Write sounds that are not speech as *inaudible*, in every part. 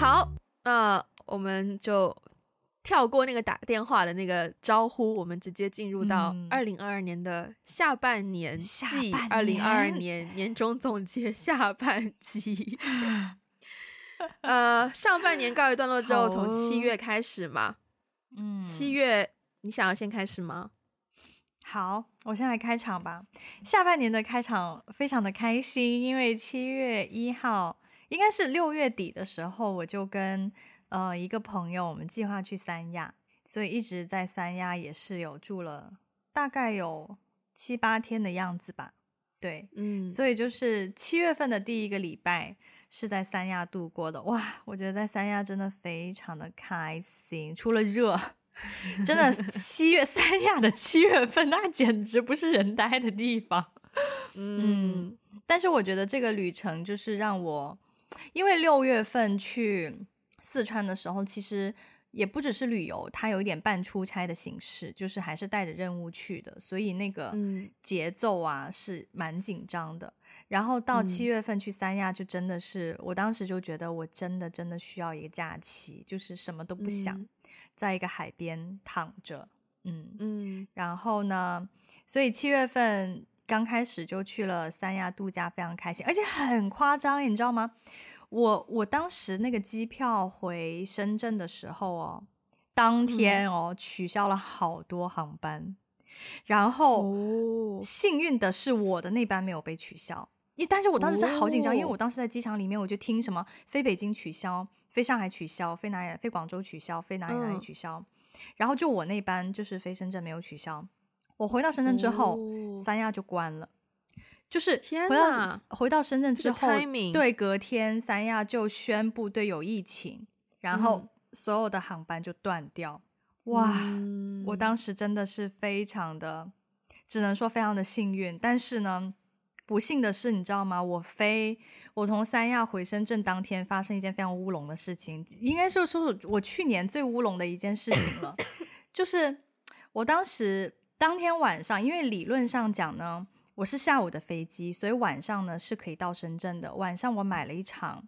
好，那、呃、我们就跳过那个打电话的那个招呼，我们直接进入到二零二二年的下半年季，二零二二年年终总结下半集。*laughs* 呃，上半年告一段落之后，从七月开始嘛。嗯，七月，你想要先开始吗？好，我先来开场吧。下半年的开场非常的开心，因为七月一号，应该是六月底的时候，我就跟呃一个朋友，我们计划去三亚，所以一直在三亚也是有住了大概有七八天的样子吧。对，嗯，所以就是七月份的第一个礼拜是在三亚度过的。哇，我觉得在三亚真的非常的开心，除了热。真的，*laughs* 七月三亚的七月份，那简直不是人待的地方。*laughs* 嗯，但是我觉得这个旅程就是让我，因为六月份去四川的时候，其实也不只是旅游，它有一点半出差的形式，就是还是带着任务去的，所以那个节奏啊是蛮紧张的。然后到七月份去三亚，就真的是，我当时就觉得我真的真的需要一个假期，就是什么都不想。在一个海边躺着，嗯。嗯，然后呢，所以七月份刚开始就去了三亚度假，非常开心，而且很夸张，你知道吗？我我当时那个机票回深圳的时候哦，当天哦取消了好多航班，然后幸运的是我的那班没有被取消，一但是我当时真的好紧张，因为我当时在机场里面，我就听什么飞北京取消。飞上海取消，飞哪里？飞广州取消，飞哪里？哪里取消？嗯、然后就我那班就是飞深圳没有取消。我回到深圳之后，哦、三亚就关了。就是回到回到深圳之后，对，隔天三亚就宣布对有疫情，然后所有的航班就断掉。嗯、哇！我当时真的是非常的，只能说非常的幸运。但是呢。不幸的是，你知道吗？我飞，我从三亚回深圳当天发生一件非常乌龙的事情，应该说说我去年最乌龙的一件事情了。*coughs* 就是我当时当天晚上，因为理论上讲呢，我是下午的飞机，所以晚上呢是可以到深圳的。晚上我买了一场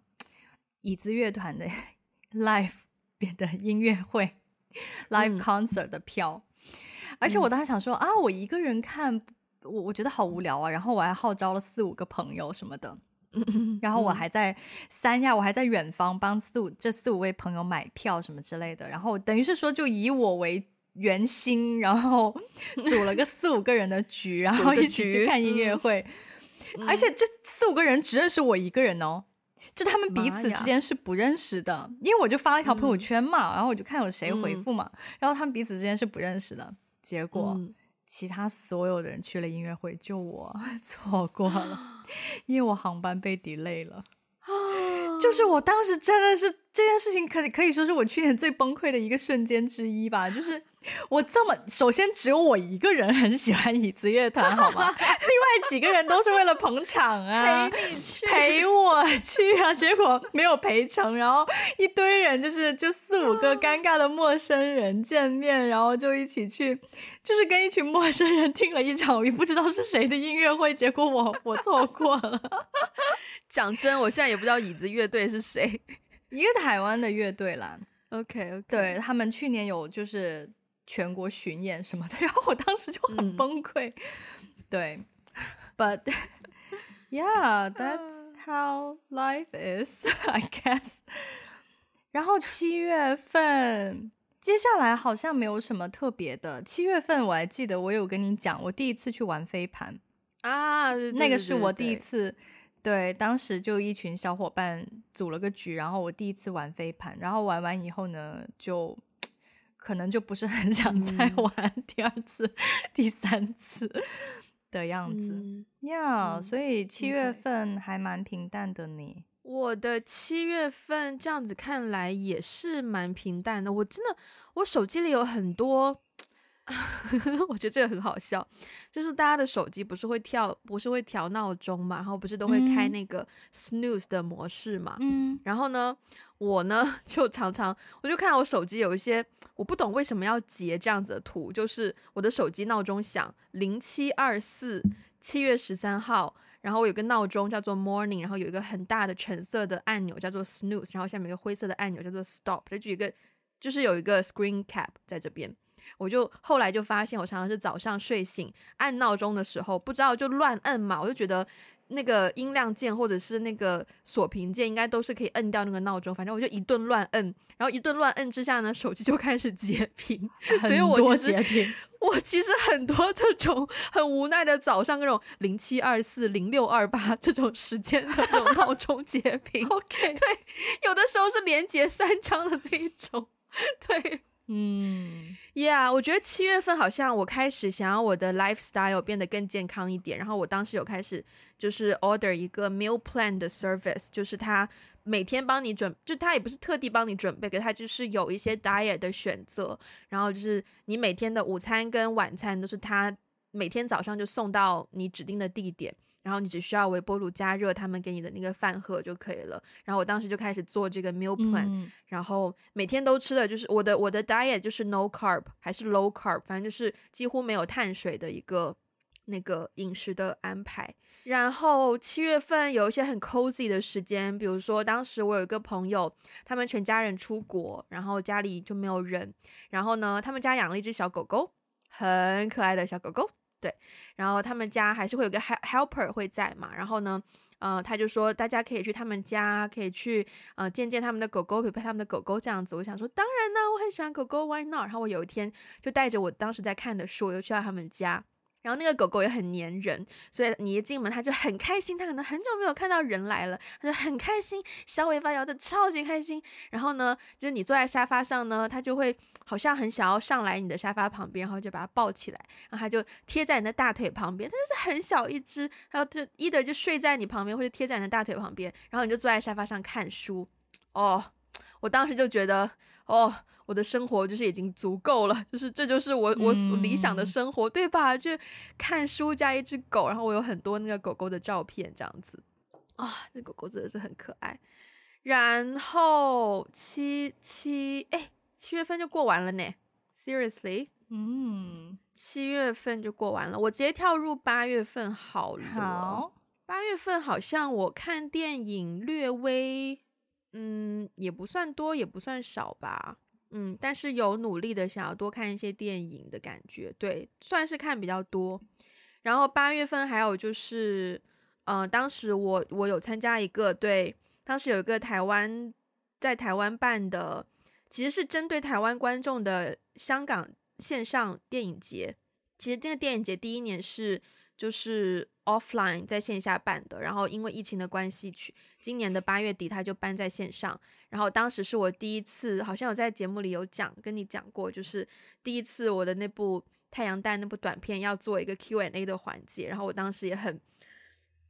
椅子乐团的 *laughs* live *laughs* 的音乐会 live concert 的票，嗯、而且我当时想说啊，我一个人看。我我觉得好无聊啊，然后我还号召了四五个朋友什么的，*laughs* 然后我还在三亚，我还在远方帮四五这四五位朋友买票什么之类的，然后等于是说就以我为圆心，*laughs* 然后组了个四五个人的局，*laughs* 然后一起去看音乐会，嗯、*laughs* 而且这四五个人只认识我一个人哦，就他们彼此之间是不认识的，因为我就发了一条朋友圈嘛，嗯、然后我就看有谁回复嘛，然后他们彼此之间是不认识的，结果。嗯其他所有的人去了音乐会，就我错过了，*gasps* 因为我航班被 delay 了。*gasps* 就是我当时真的是这件事情可，可可以说是我去年最崩溃的一个瞬间之一吧。就是我这么，首先只有我一个人很喜欢椅子乐团，好吗？*laughs* 另外几个人都是为了捧场啊，陪你去，陪我去啊，*laughs* 结果没有陪成，然后一堆人就是就四五个尴尬的陌生人见面，然后就一起去，就是跟一群陌生人听了一场我也不知道是谁的音乐会，结果我我错过了。*laughs* 讲真，我现在也不知道椅子乐队是谁，一个台湾的乐队啦。OK，OK，okay, okay. 对，他们去年有就是全国巡演什么的，然后我当时就很崩溃。嗯、对，But *laughs* yeah, that's *laughs* how life is, *laughs* I guess。然后七月份，接下来好像没有什么特别的。七月份我还记得，我有跟你讲，我第一次去玩飞盘啊，那个是我第一次。对，当时就一群小伙伴组了个局，然后我第一次玩飞盘，然后玩完以后呢，就可能就不是很想再玩第二次、嗯、第三次的样子呀。所以七月份还蛮平淡的你。我的七月份这样子看来也是蛮平淡的。我真的，我手机里有很多。*laughs* 我觉得这个很好笑，就是大家的手机不是会跳，不是会调闹钟嘛，然后不是都会开那个 snooze 的模式嘛，嗯，然后呢，我呢 *laughs* 就常常我就看到我手机有一些我不懂为什么要截这样子的图，就是我的手机闹钟响零七二四七月十三号。然后我有个闹钟叫做 Morning，然后有一个很大的橙色的按钮叫做 Snooze，然后下面有个灰色的按钮叫做 Stop，就一个就是有一个 Screen Cap 在这边。我就后来就发现，我常常是早上睡醒按闹钟的时候，不知道就乱按嘛，我就觉得。那个音量键或者是那个锁屏键，应该都是可以摁掉那个闹钟。反正我就一顿乱摁，然后一顿乱摁之下呢，手机就开始截屏。*laughs* 所以我其实 *laughs* 我其实很多这种很无奈的早上，那种零七二四零六二八这种时间的这种闹钟截屏。*laughs* OK，对，有的时候是连截三张的那种。对。嗯，Yeah，我觉得七月份好像我开始想要我的 lifestyle 变得更健康一点，然后我当时有开始就是 order 一个 meal plan 的 service，就是他每天帮你准，就他也不是特地帮你准备，可他就是有一些 diet 的选择，然后就是你每天的午餐跟晚餐都是他每天早上就送到你指定的地点。然后你只需要微波炉加热他们给你的那个饭盒就可以了。然后我当时就开始做这个 meal plan，嗯，然后每天都吃的就是我的我的 diet 就是 no carb 还是 low carb，反正就是几乎没有碳水的一个那个饮食的安排。然后七月份有一些很 cozy 的时间，比如说当时我有一个朋友，他们全家人出国，然后家里就没有人，然后呢，他们家养了一只小狗狗，很可爱的小狗狗。对，然后他们家还是会有个 helper 会在嘛，然后呢，呃，他就说大家可以去他们家，可以去呃见见他们的狗狗，陪陪他们的狗狗这样子。我想说，当然呢，我很喜欢狗狗，why not？然后我有一天就带着我当时在看的书，我又去到他们家。然后那个狗狗也很粘人，所以你一进门，它就很开心。它可能很久没有看到人来了，它就很开心，小尾巴摇得超级开心。然后呢，就是你坐在沙发上呢，它就会好像很想要上来你的沙发旁边，然后就把它抱起来，然后它就贴在你的大腿旁边。它就是很小一只，然后就 either 就睡在你旁边，或者贴在你的大腿旁边，然后你就坐在沙发上看书。哦，我当时就觉得，哦。我的生活就是已经足够了，就是这就是我我所理想的生活，嗯，对吧？就看书加一只狗，然后我有很多那个狗狗的照片，这样子啊，这狗狗真的是很可爱。然后七七哎，七月份就过完了呢，Seriously，嗯，七月份就过完了，我直接跳入八月份好了。好，八月份好像我看电影略微，嗯，也不算多，也不算少吧。嗯，但是有努力的想要多看一些电影的感觉，对，算是看比较多。然后八月份还有就是，呃，当时我我有参加一个，对，当时有一个台湾在台湾办的，其实是针对台湾观众的香港线上电影节。其实这个电影节第一年是就是 offline 在线下办的，然后因为疫情的关系，去今年的八月底他就搬在线上。然后当时是我第一次，好像有在节目里有讲，跟你讲过，就是第一次我的那部《太阳蛋》那部短片要做一个 Q&A 的环节，然后我当时也很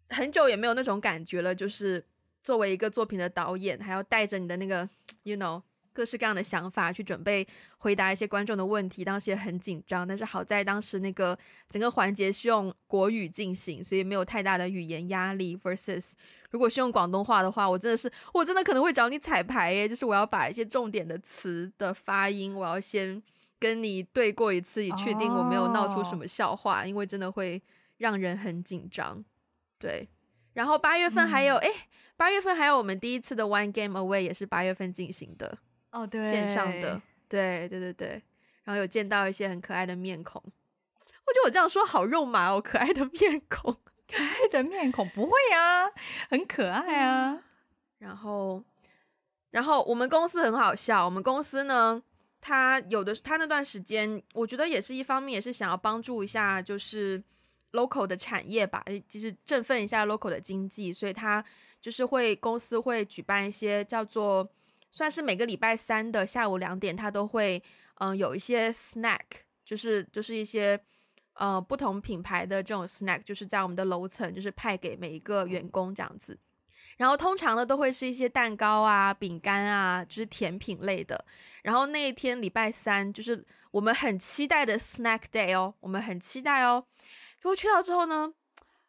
很久也没有那种感觉了，就是作为一个作品的导演，还要带着你的那个，*tsk* you know。各式各样的想法去准备回答一些观众的问题，当时也很紧张，但是好在当时那个整个环节是用国语进行，所以没有太大的语言压力。versus 如果是用广东话的话，我真的是我真的可能会找你彩排耶，就是我要把一些重点的词的发音，我要先跟你对过一次，以确定我没有闹出什么笑话，oh. 因为真的会让人很紧张。对，然后八月份还有哎，八、嗯、月份还有我们第一次的 One Game Away 也是八月份进行的。哦、oh，对，线上的，对对对对，然后有见到一些很可爱的面孔，我觉得我这样说好肉麻哦，可爱的面孔，*laughs* 可爱的面孔不会啊，很可爱啊。嗯、然后，然后我们公司很好笑，我们公司呢，他有的他那段时间，我觉得也是一方面，也是想要帮助一下，就是 local 的产业吧，就是振奋一下 local 的经济，所以他就是会公司会举办一些叫做。算是每个礼拜三的下午两点，他都会嗯、有一些 snack，就是就是一些呃不同品牌的这种 snack，就是在我们的楼层，就是派给每一个员工这样子。然后通常呢都会是一些蛋糕啊、饼干啊，就是甜品类的。然后那一天礼拜三就是我们很期待的 snack day 哦，我们很期待哦。结果去到之后呢，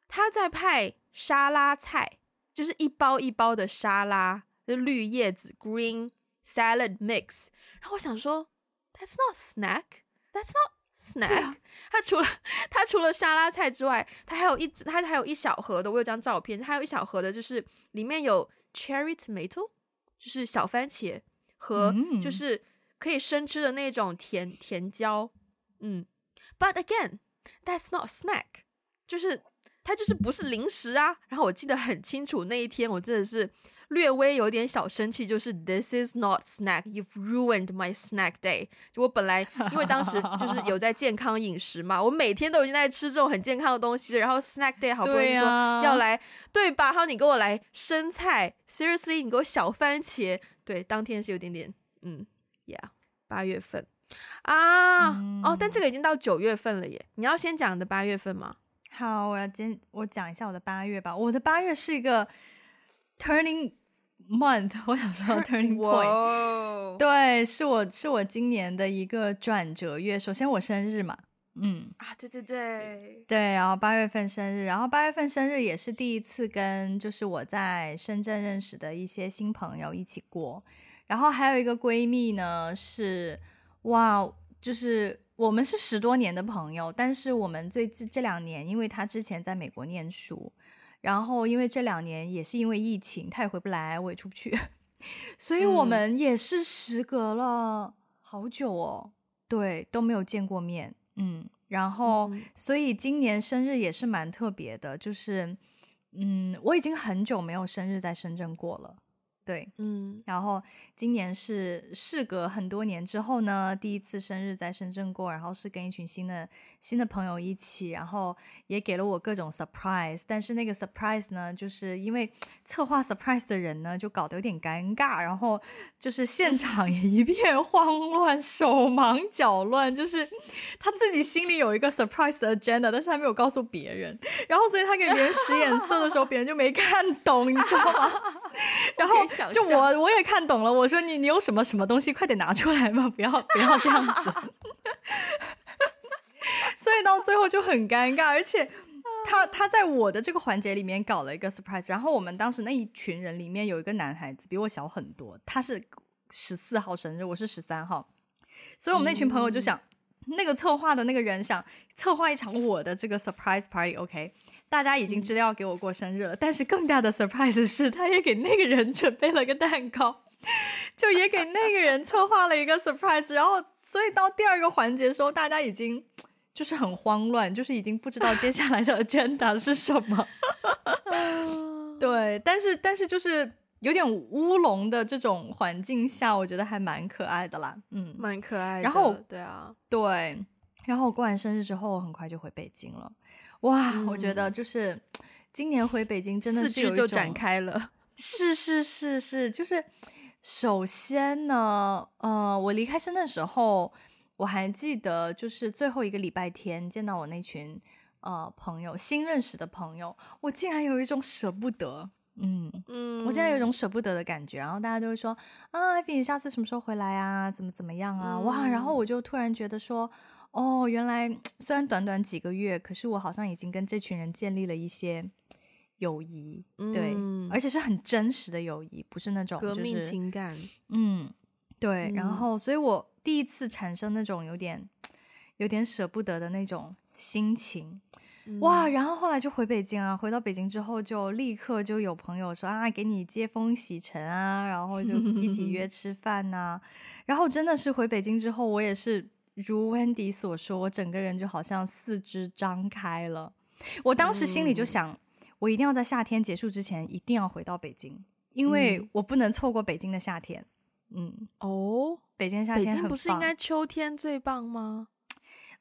他在派沙拉菜，就是一包一包的沙拉。就绿叶子 （green salad mix），然后我想说，That's not snack, That's not snack。*laughs* 它除了它除了沙拉菜之外，它还有一它还有一小盒的，我有张照片，还有一小盒的，就是里面有 cherry tomato，就是小番茄和就是可以生吃的那种甜甜椒。嗯，but again that's not snack，就是它就是不是零食啊。然后我记得很清楚，那一天我真的是。略微有点小生气，就是 This is not snack. You've ruined my snack day. 就我本来因为当时就是有在健康饮食嘛，我每天都已经在吃这种很健康的东西，然后 snack day 好不容易说要来，对，吧？然后你给我来生菜，Seriously，你给我小番茄，对，当天是有点点，嗯，Yeah，八月份啊，嗯、哦，但这个已经到九月份了耶。你要先讲你的八月份吗？好，我要先我讲一下我的八月吧。我的八月是一个 turning。month，*laughs* 我想说 turning point，Whoa 对，是我是我今年的一个转折月。首先我生日嘛，嗯啊，对对对对，然后八月份生日，然后八月份生日也是第一次跟就是我在深圳认识的一些新朋友一起过，然后还有一个闺蜜呢是哇，就是我们是十多年的朋友，但是我们最近这两年，因为她之前在美国念书。然后，因为这两年也是因为疫情，他也回不来，我也出不去，*laughs* 所以我们也是时隔了好久哦，对，都没有见过面，嗯，然后，嗯、所以今年生日也是蛮特别的，就是，嗯，我已经很久没有生日在深圳过了。对，嗯，然后今年是事隔很多年之后呢，第一次生日在深圳过，然后是跟一群新的新的朋友一起，然后也给了我各种 surprise，但是那个 surprise 呢，就是因为策划 surprise 的人呢，就搞得有点尴尬，然后就是现场也一片慌乱，手忙脚乱，就是他自己心里有一个 surprise agenda，但是他没有告诉别人，然后所以他给别人使眼色的时候，别人就没看懂，你知道吗？然后。就我我也看懂了，我说你你有什么什么东西，快点拿出来嘛，不要不要这样子。*laughs* 所以到最后就很尴尬，而且他他在我的这个环节里面搞了一个 surprise，然后我们当时那一群人里面有一个男孩子比我小很多，他是十四号生日，我是十三号，所以我们那群朋友就想。嗯那个策划的那个人想策划一场我的这个 surprise party，OK，大家已经知道要给我过生日了，嗯、但是更大的 surprise 是，他也给那个人准备了个蛋糕，*laughs* 就也给那个人策划了一个 surprise，然后所以到第二个环节的时候，大家已经 *tsk* 就是很慌乱，就是已经不知道接下来的 *laughs* agenda 是什么，*laughs* 对，但是但是就是。有点乌龙的这种环境下，我觉得还蛮可爱的啦，嗯，蛮可爱的。然后，对啊，对，然后我过完生日之后，我很快就回北京了。哇，嗯、我觉得就是今年回北京真的是就展开了。*laughs* 是是是是，就是首先呢，呃，我离开深圳的时候，我还记得就是最后一个礼拜天见到我那群呃朋友，新认识的朋友，我竟然有一种舍不得。嗯嗯，我现在有一种舍不得的感觉，然后大家就会说啊，艾比，你下次什么时候回来啊？怎么怎么样啊？嗯、哇！然后我就突然觉得说，哦，原来虽然短短几个月，可是我好像已经跟这群人建立了一些友谊，对，嗯、而且是很真实的友谊，不是那种、就是、革命情感。嗯，对。然后，所以我第一次产生那种有点有点舍不得的那种心情。哇，然后后来就回北京啊，回到北京之后就立刻就有朋友说啊，给你接风洗尘啊，然后就一起约 *laughs* 吃饭呐、啊。然后真的是回北京之后，我也是如 Wendy 所说，我整个人就好像四肢张开了。我当时心里就想，嗯、我一定要在夏天结束之前一定要回到北京，因为我不能错过北京的夏天。嗯，哦，北京夏天，不是应该秋天最棒吗？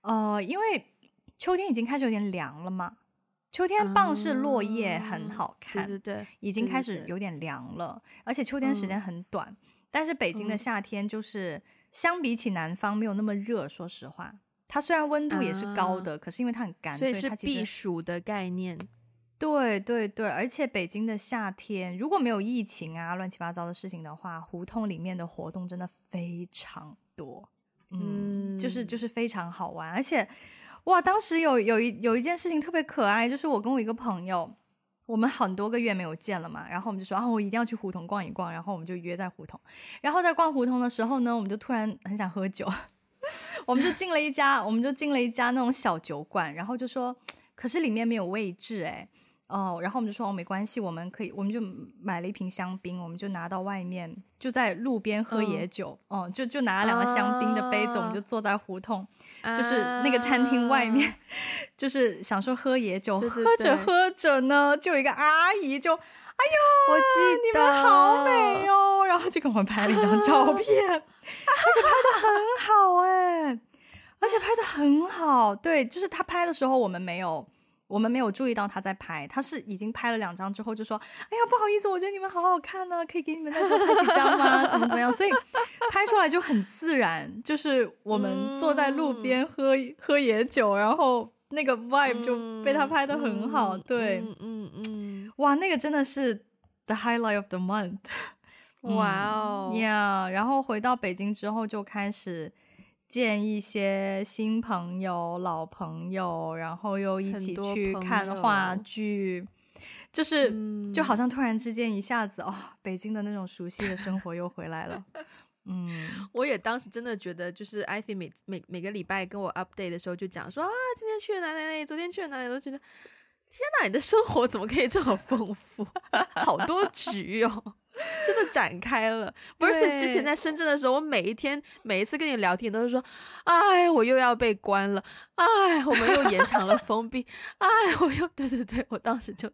呃，因为。秋天已经开始有点凉了嘛？秋天棒是落叶很好看，对对对，已经开始有点凉了。而且秋天时间很短，但是北京的夏天就是相比起南方没有那么热。说实话，它虽然温度也是高的，可是因为它很干，所以是避暑的概念。对对对，而且北京的夏天如果没有疫情啊乱七八糟的事情的话，胡同里面的活动真的非常多，嗯，就是就是非常好玩，而且。哇，当时有有一有一件事情特别可爱，就是我跟我一个朋友，我们很多个月没有见了嘛，然后我们就说啊，我一定要去胡同逛一逛，然后我们就约在胡同，然后在逛胡同的时候呢，我们就突然很想喝酒，*laughs* 我们就进了一家，我们就进了一家那种小酒馆，然后就说，可是里面没有位置哎。哦，然后我们就说哦，没关系，我们可以，我们就买了一瓶香槟，我们就拿到外面，就在路边喝野酒。哦、嗯，就就拿了两个香槟的杯子，啊、我们就坐在胡同，啊、就是那个餐厅外面，*laughs* 就是想说喝野酒。对对对，喝着喝着呢，就有一个阿姨就，哎呦，我记得你们好美哦，然后就给我们拍了一张照片，*laughs* 而且拍的很好哎，而且拍的很好。对，就是他拍的时候，我们没有。我们没有注意到他在拍，他是已经拍了两张之后就说：“哎呀，不好意思，我觉得你们好好看呢，可以给你们再多拍几张吗？怎么怎么样？”所以拍出来就很自然，就是我们坐在路边喝、嗯、喝野酒，然后那个 vibe 就被他拍的很好。嗯、对，嗯嗯，嗯哇，那个真的是 the highlight of the month，哇哦呀！然后回到北京之后就开始。见一些新朋友、老朋友，然后又一起去看话剧，就是、嗯、就好像突然之间一下子哦，北京的那种熟悉的生活又回来了。*laughs* 嗯，我也当时真的觉得，就是艾菲每每每个礼拜跟我 update 的时候，就讲说啊，今天去了哪里哪里，昨天去了哪里，都觉得天哪，你的生活怎么可以这么丰富，好多局哦。真的展开了，versus 之前在深圳的时候，我每一天每一次跟你聊天都是说，哎，我又要被关了，哎，我们又延长了封闭，哎，我又 *laughs* 对对对，我当时就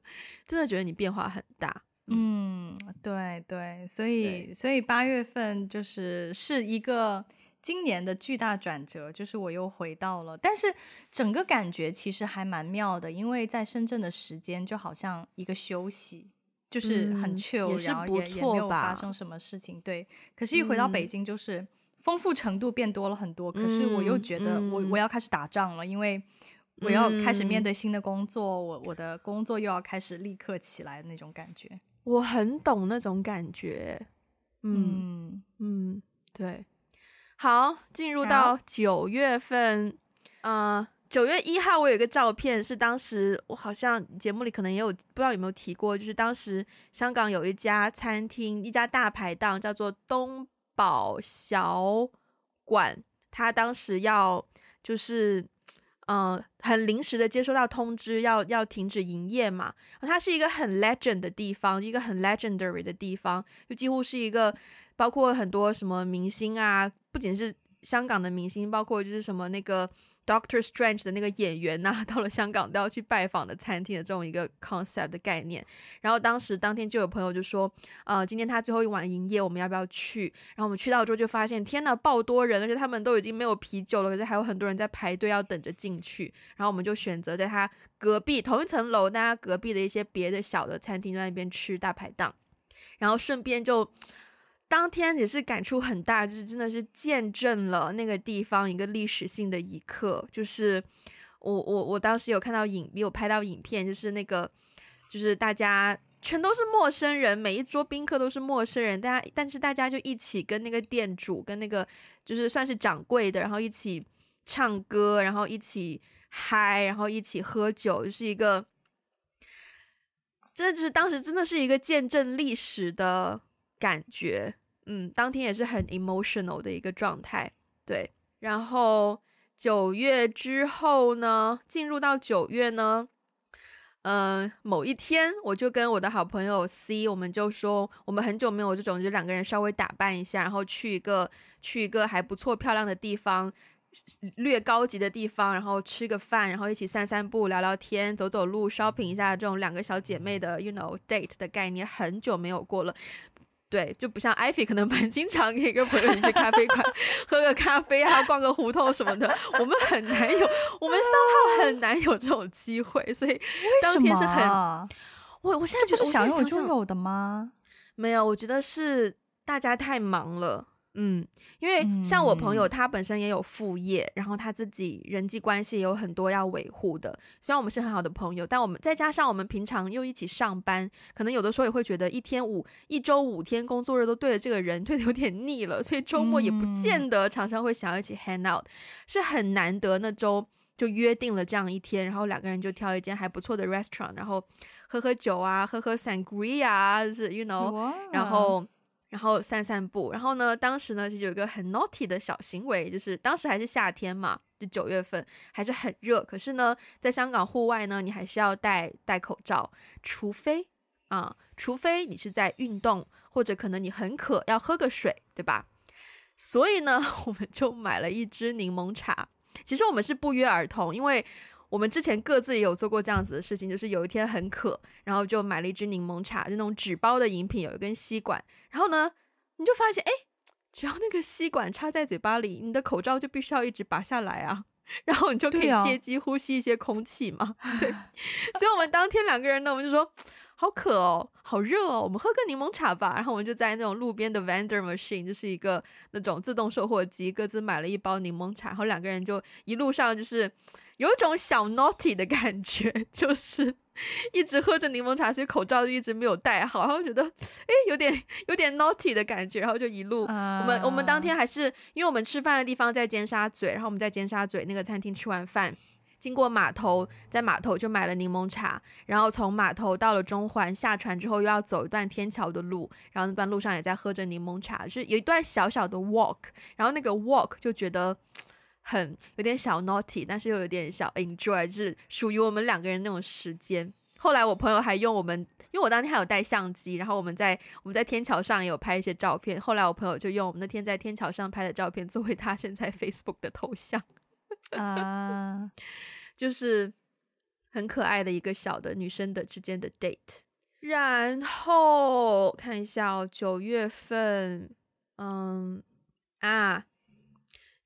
真的觉得你变化很大，嗯，对对，所以所以八月份就是是一个今年的巨大转折，就是我又回到了，但是整个感觉其实还蛮妙的，因为在深圳的时间就好像一个休息。就是很 chill，、嗯、然后也也没有发生什么事情，对。可是，一回到北京，就是丰富程度变多了很多。嗯、可是，我又觉得我我要开始打仗了，嗯、因为我要开始面对新的工作，嗯、我我的工作又要开始立刻起来的那种感觉。我很懂那种感觉，嗯嗯，嗯，对。好，进入到九月份，嗯。呃九月一号，我有一个照片，是当时我好像节目里可能也有，不知道有没有提过，就是当时香港有一家餐厅，一家大排档，叫做东宝小馆，他当时要就是嗯、很临时的接收到通知，要要停止营业嘛。它是一个很 legend 的地方，一个很 legendary 的地方，就几乎是一个包括很多什么明星啊，不仅是香港的明星，包括就是什么那个。Doctor Strange 的那个演员呐、*laughs* 到了香港都要去拜访的餐厅的这种一个 concept 的概念。然后当时当天就有朋友就说，呃，今天他最后一晚营业，我们要不要去？然后我们去到之后就发现，天呐，爆多人，而且他们都已经没有啤酒了，可是还有很多人在排队要等着进去。然后我们就选择在他隔壁同一层楼，大家隔壁的一些别的小的餐厅在那边吃大排档，然后顺便就。当天也是感触很大，就是真的是见证了那个地方一个历史性的一刻。就是我我我当时有看到影，有拍到影片，就是那个就是大家全都是陌生人，每一桌宾客都是陌生人，大家但是大家就一起跟那个店主跟那个就是算是掌柜的，然后一起唱歌，然后一起嗨，然后一起喝酒，就是一个真的就是当时真的是一个见证历史的感觉。嗯，当天也是很 emotional 的一个状态，对。然后九月之后呢，进入到九月呢，嗯、某一天我就跟我的好朋友 C，我们就说我们很久没有这种，就两个人稍微打扮一下，然后去一个去一个还不错漂亮的地方，略高级的地方，然后吃个饭，然后一起散散步、聊聊天、走走路、shopping 一下，这种两个小姐妹的 you know date 的概念，很久没有过了。对，就不像 Ivy 可能蛮经常可以跟朋友去咖啡馆喝个咖啡啊，逛个胡同什么的。我们很难有，我们三号很难有这种机会，所以当天是很，我我现在觉得是想有就有的吗？没有，我觉得是大家太忙了。嗯，因为像我朋友，他本身也有副业，嗯、然后他自己人际关系也有很多要维护的。虽然我们是很好的朋友，但我们再加上我们平常又一起上班，可能有的时候也会觉得一天五一周五天工作日都对着这个人，对的有点腻了。所以周末也不见得常常会想要一起 hang out，、嗯、是很难得那周就约定了这样一天，然后两个人就挑一间还不错的 restaurant，然后喝喝酒啊，喝喝 sangria 啊，就是 you know，然后。然后散散步。然后呢，当时呢就有一个很 naughty 的小行为，就是当时还是夏天嘛，就九月份还是很热。可是呢，在香港户外呢，你还是要戴戴口罩，除非啊，除非你是在运动，或者可能你很渴要喝个水，对吧？所以呢，*laughs* 我们就买了一支柠檬茶。其实我们是不约而同，因为我们之前各自也有做过这样子的事情，就是有一天很渴，然后就买了一支柠檬茶，就那种纸包的饮品，有一根吸管。然后呢，你就发现，哎，只要那个吸管插在嘴巴里，你的口罩就必须要一直拔下来啊，*laughs* 然后你就可以借机呼吸一些空气嘛。*laughs* 对，所以我们当天两个人呢，我们就说。好渴哦，好热哦，我们喝个柠檬茶吧。然后我们就在那种路边的 vendor machine，就是一个那种自动售货机，各自买了一包柠檬茶。然后两个人就一路上就是有一种小 naughty 的感觉，就是一直喝着柠檬茶，所以口罩就一直没有戴好。然后觉得诶，有点有点 naughty 的感觉。然后就一路，uh、我们我们当天还是因为我们吃饭的地方在尖沙咀，然后我们在尖沙咀那个餐厅吃完饭。经过码头，在码头就买了柠檬茶，然后从码头到了中环，下船之后又要走一段天桥的路，然后那段路上也在喝着柠檬茶，就是有一段小小的 walk，然后那个 walk 就觉得很有点小 naughty，但是又有点小 enjoy，就是属于我们两个人那种时间。后来我朋友还用我们，因为我当天还有带相机，然后我们在我们在天桥上也有拍一些照片。后来我朋友就用我们那天在天桥上拍的照片作为他现在 Facebook 的头像。*laughs* 啊，uh, *laughs* 就是很可爱的一个小的女生的之间的 date，然后看一下哦，九月份，嗯啊，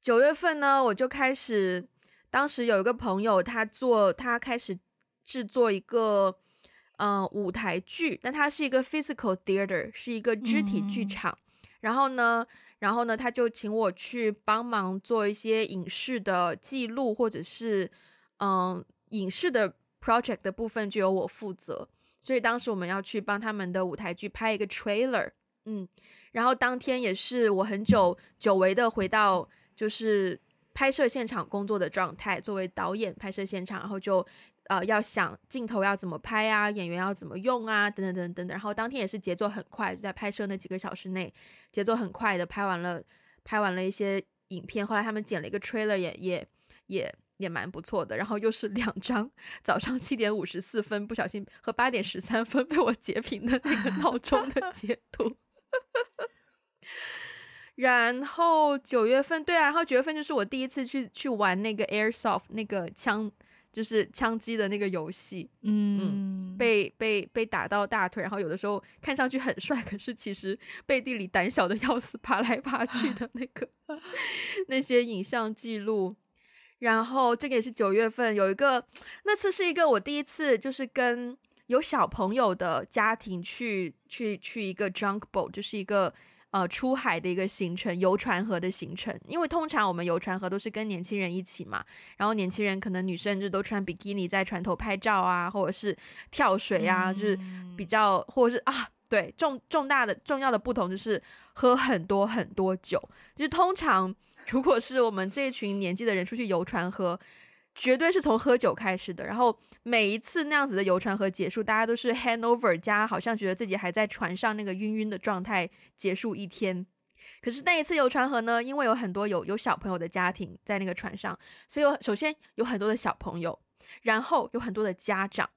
九月份呢，我就开始，当时有一个朋友，他做，他开始制作一个，嗯，舞台剧，但它是一个 physical theater，是一个肢体剧场，嗯、然后呢。然后呢，他就请我去帮忙做一些影视的记录，或者是嗯，影视的 project 的部分就由我负责。所以当时我们要去帮他们的舞台剧拍一个 trailer，嗯，然后当天也是我很久久违的回到就是拍摄现场工作的状态，作为导演拍摄现场，然后就。呃，要想镜头要怎么拍啊，演员要怎么用啊，等等等等等。然后当天也是节奏很快，就在拍摄那几个小时内，节奏很快的拍完了，拍完了一些影片。后来他们剪了一个 trailer，也也也也蛮不错的。然后又是两张早上七点五十四分不小心和八点十三分被我截屏的那个闹钟的截图。*laughs* 然后九月份，对啊，然后九月份就是我第一次去去玩那个 airsoft 那个枪。就是枪击的那个游戏，嗯，嗯，被被被打到大腿，然后有的时候看上去很帅，可是其实背地里胆小的要死，爬来爬去的那个 *laughs* 那些影像记录。然后这个也是九月份有一个，那次是一个我第一次就是跟有小朋友的家庭去去去一个 junk boat，就是一个。呃，出海的一个行程，游船河的行程。因为通常我们游船河都是跟年轻人一起嘛，然后年轻人可能女生就都穿比基尼在船头拍照啊，或者是跳水啊，嗯、就是比较，或者是啊，对，重重大的重要的不同就是喝很多很多酒。就是通常如果是我们这一群年纪的人出去游船河。绝对是从喝酒开始的，然后每一次那样子的游船河结束，大家都是 hangover 加，好像觉得自己还在船上那个晕晕的状态结束一天。可是那一次游船河呢，因为有很多有有小朋友的家庭在那个船上，所以首先有很多的小朋友，然后有很多的家长，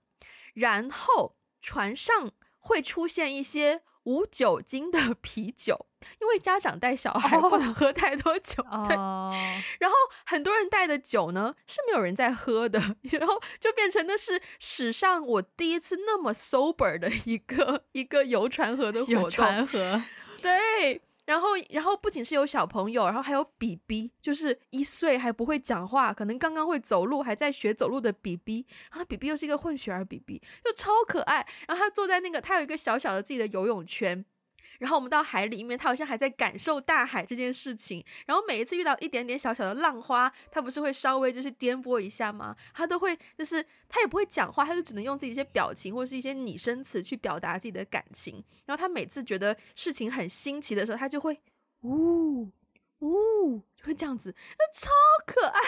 然后船上会出现一些。无酒精的啤酒，因为家长带小孩不能喝太多酒，oh. 对。Oh. 然后很多人带的酒呢是没有人在喝的，*laughs* 然后就变成的是史上我第一次那么 sober 的一个一个游船河的活动。游船河，对。然后，然后不仅是有小朋友，然后还有 BB，就是一岁还不会讲话，可能刚刚会走路，还在学走路的 BB。然后 BB 又是一个混血儿 BB，就超可爱。然后他坐在那个，他有一个小小的自己的游泳圈。然后我们到海里面，他好像还在感受大海这件事情。然后每一次遇到一点点小小的浪花，他不是会稍微就是颠簸一下吗？他都会就是他也不会讲话，他就只能用自己一些表情或者是一些拟声词去表达自己的感情。然后他每次觉得事情很新奇的时候，他就会呜呜，就会这样子，那超可爱。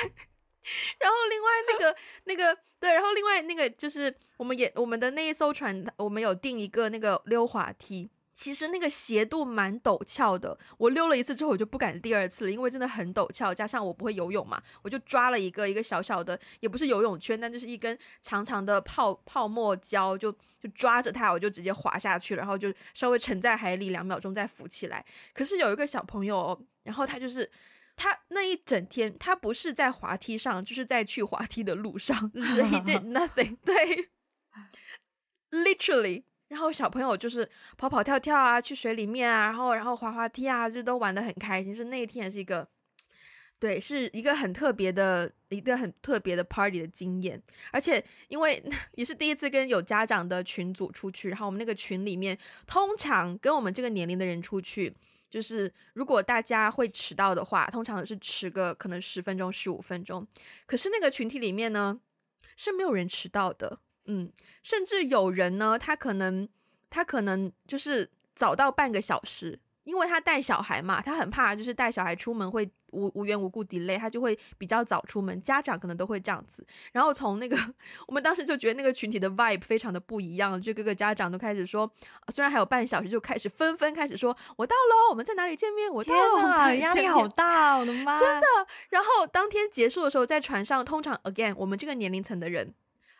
*laughs* 然后另外那个那个对，然后另外那个就是我们也我们的那一艘船，我们有订一个那个溜滑梯。其实那个斜度蛮陡峭的，我溜了一次之后，我就不敢第二次了，因为真的很陡峭，加上我不会游泳嘛，我就抓了一个一个小小的，也不是游泳圈，但就是一根长长的泡泡沫胶，就就抓着它，我就直接滑下去了，然后就稍微沉在海里两秒钟再浮起来。可是有一个小朋友，然后他就是他那一整天，他不是在滑梯上，就是在去滑梯的路上，*laughs* 就是 he did nothing，对，*laughs* literally。然后小朋友就是跑跑跳跳啊，去水里面啊，然后然后滑滑梯啊，就都玩得很开心。是那一天也是一个，对，是一个很特别的一个很特别的 party 的经验。而且因为 *laughs* 也是第一次跟有家长的群组出去，然后我们那个群里面通常跟我们这个年龄的人出去，就是如果大家会迟到的话，通常是迟个可能十分钟、十五分钟。可是那个群体里面呢，是没有人迟到的。嗯，甚至有人呢，他可能他可能就是早到半个小时，因为他带小孩嘛，他很怕就是带小孩出门会无无缘无故 delay，他就会比较早出门。家长可能都会这样子。然后从那个 *laughs* 我们当时就觉得那个群体的 vibe 非常的不一样，就各个家长都开始说，虽然还有半小时，就开始纷纷开始说，我到喽，我们在哪里见面？我到了，压力好大，我的妈！真的。然后当天结束的时候，在船上，通常 again 我们这个年龄层的人。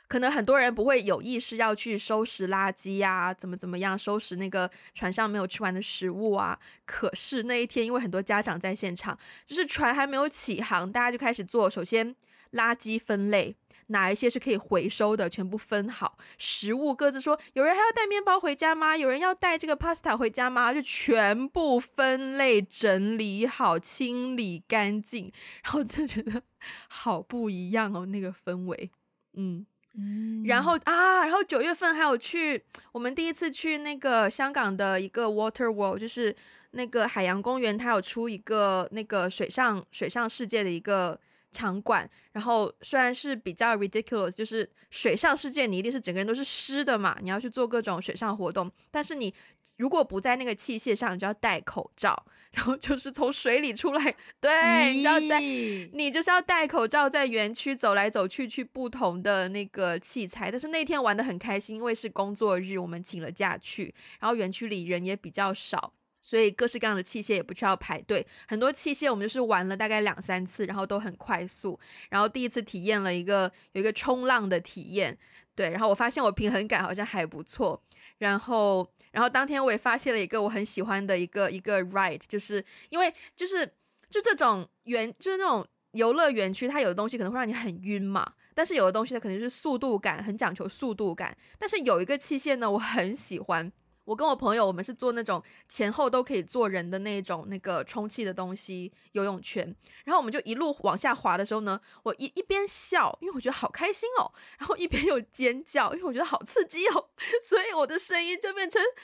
可能很多人不会有意识要去收拾垃圾呀，怎么怎么样收拾那个船上没有吃完的食物啊。可是那一天，因为很多家长在现场，就是船还没有起航，大家就开始做。首先，垃圾分类，哪一些是可以回收的，全部分好。食物各自说，有人还要带面包回家吗？有人要带这个 pasta 回家吗？就全部分类整理好，清理干净。*laughs* 然后就觉得好不一样哦，那个氛围，嗯。嗯，然后啊，然后九月份还有去我们第一次去那个香港的一个 Water World，就是那个海洋公园，它有出一个那个水上水上世界的一个场馆。然后虽然是比较 ridiculous，就是水上世界，你一定是整个人都是湿的嘛，你要去做各种水上活动，但是你如果不在那个器械上，你就要戴口罩。然后就是从水里出来，对，你要在，你就是要戴口罩，在园区走来走去，去不同的那个器材。但是那天玩的很开心，因为是工作日，我们请了假去，然后园区里人也比较少，所以各式各样的器械也不需要排队。很多器械我们就是玩了大概两三次，然后都很快速。然后第一次体验了一个有一个冲浪的体验，对，然后我发现我平衡感好像还不错，然后。然后当天我也发现了一个我很喜欢的一个一个 ride，就是因为就是就这种园就是那种游乐园区，它有的东西可能会让你很晕嘛，但是有的东西它肯定是速度感，很讲求速度感。但是有一个器械呢，我很喜欢。我跟我朋友，我们是做那种前后都可以坐人的那种那个充气的东西游泳圈，然后我们就一路往下滑的时候呢，我一一边笑，因为我觉得好开心哦，然后一边又尖叫，因为我觉得好刺激哦，*laughs* 所以我的声音就变成哇哈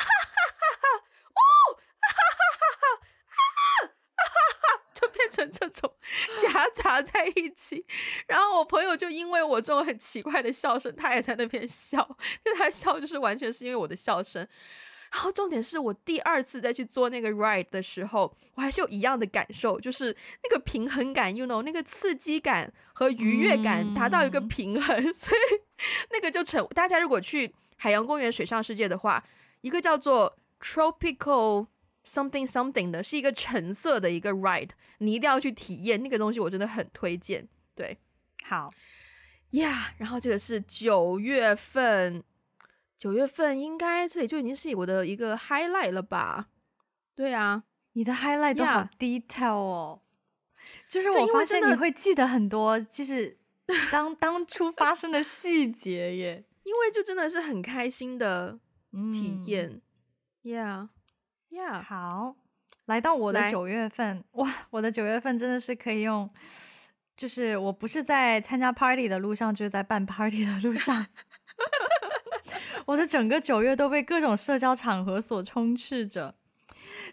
哈哈哈，哇哈哈哈哈。变成这种 *laughs* 夹杂在一起，然后我朋友就因为我这种很奇怪的笑声，他也在那边笑，就他笑就是完全是因为我的笑声。然后重点是我第二次再去做那个 ride 的时候，我还是有一样的感受，就是那个平衡感，you know，那个刺激感和愉悦感达到一个平衡，嗯、*laughs* 所以那个就成。大家如果去海洋公园水上世界的话，一个叫做 Tropical。Something something 的是一个橙色的一个 ride，你一定要去体验那个东西，我真的很推荐。对，好呀。Yeah, 然后这个是九月份，九月份应该这里就已经是我的一个 highlight 了吧？对啊，你的 highlight 都好 detail 哦。Yeah. 就是我发现你会记得很多，就是当当初发生的细节耶。因为就真的是很开心的体验。嗯、Yeah。Yeah. 好，来到我的九月份，哇，我的九月份真的是可以用，就是我不是在参加 party 的路上，就是在办 party 的路上。*laughs* 我的整个九月都被各种社交场合所充斥着。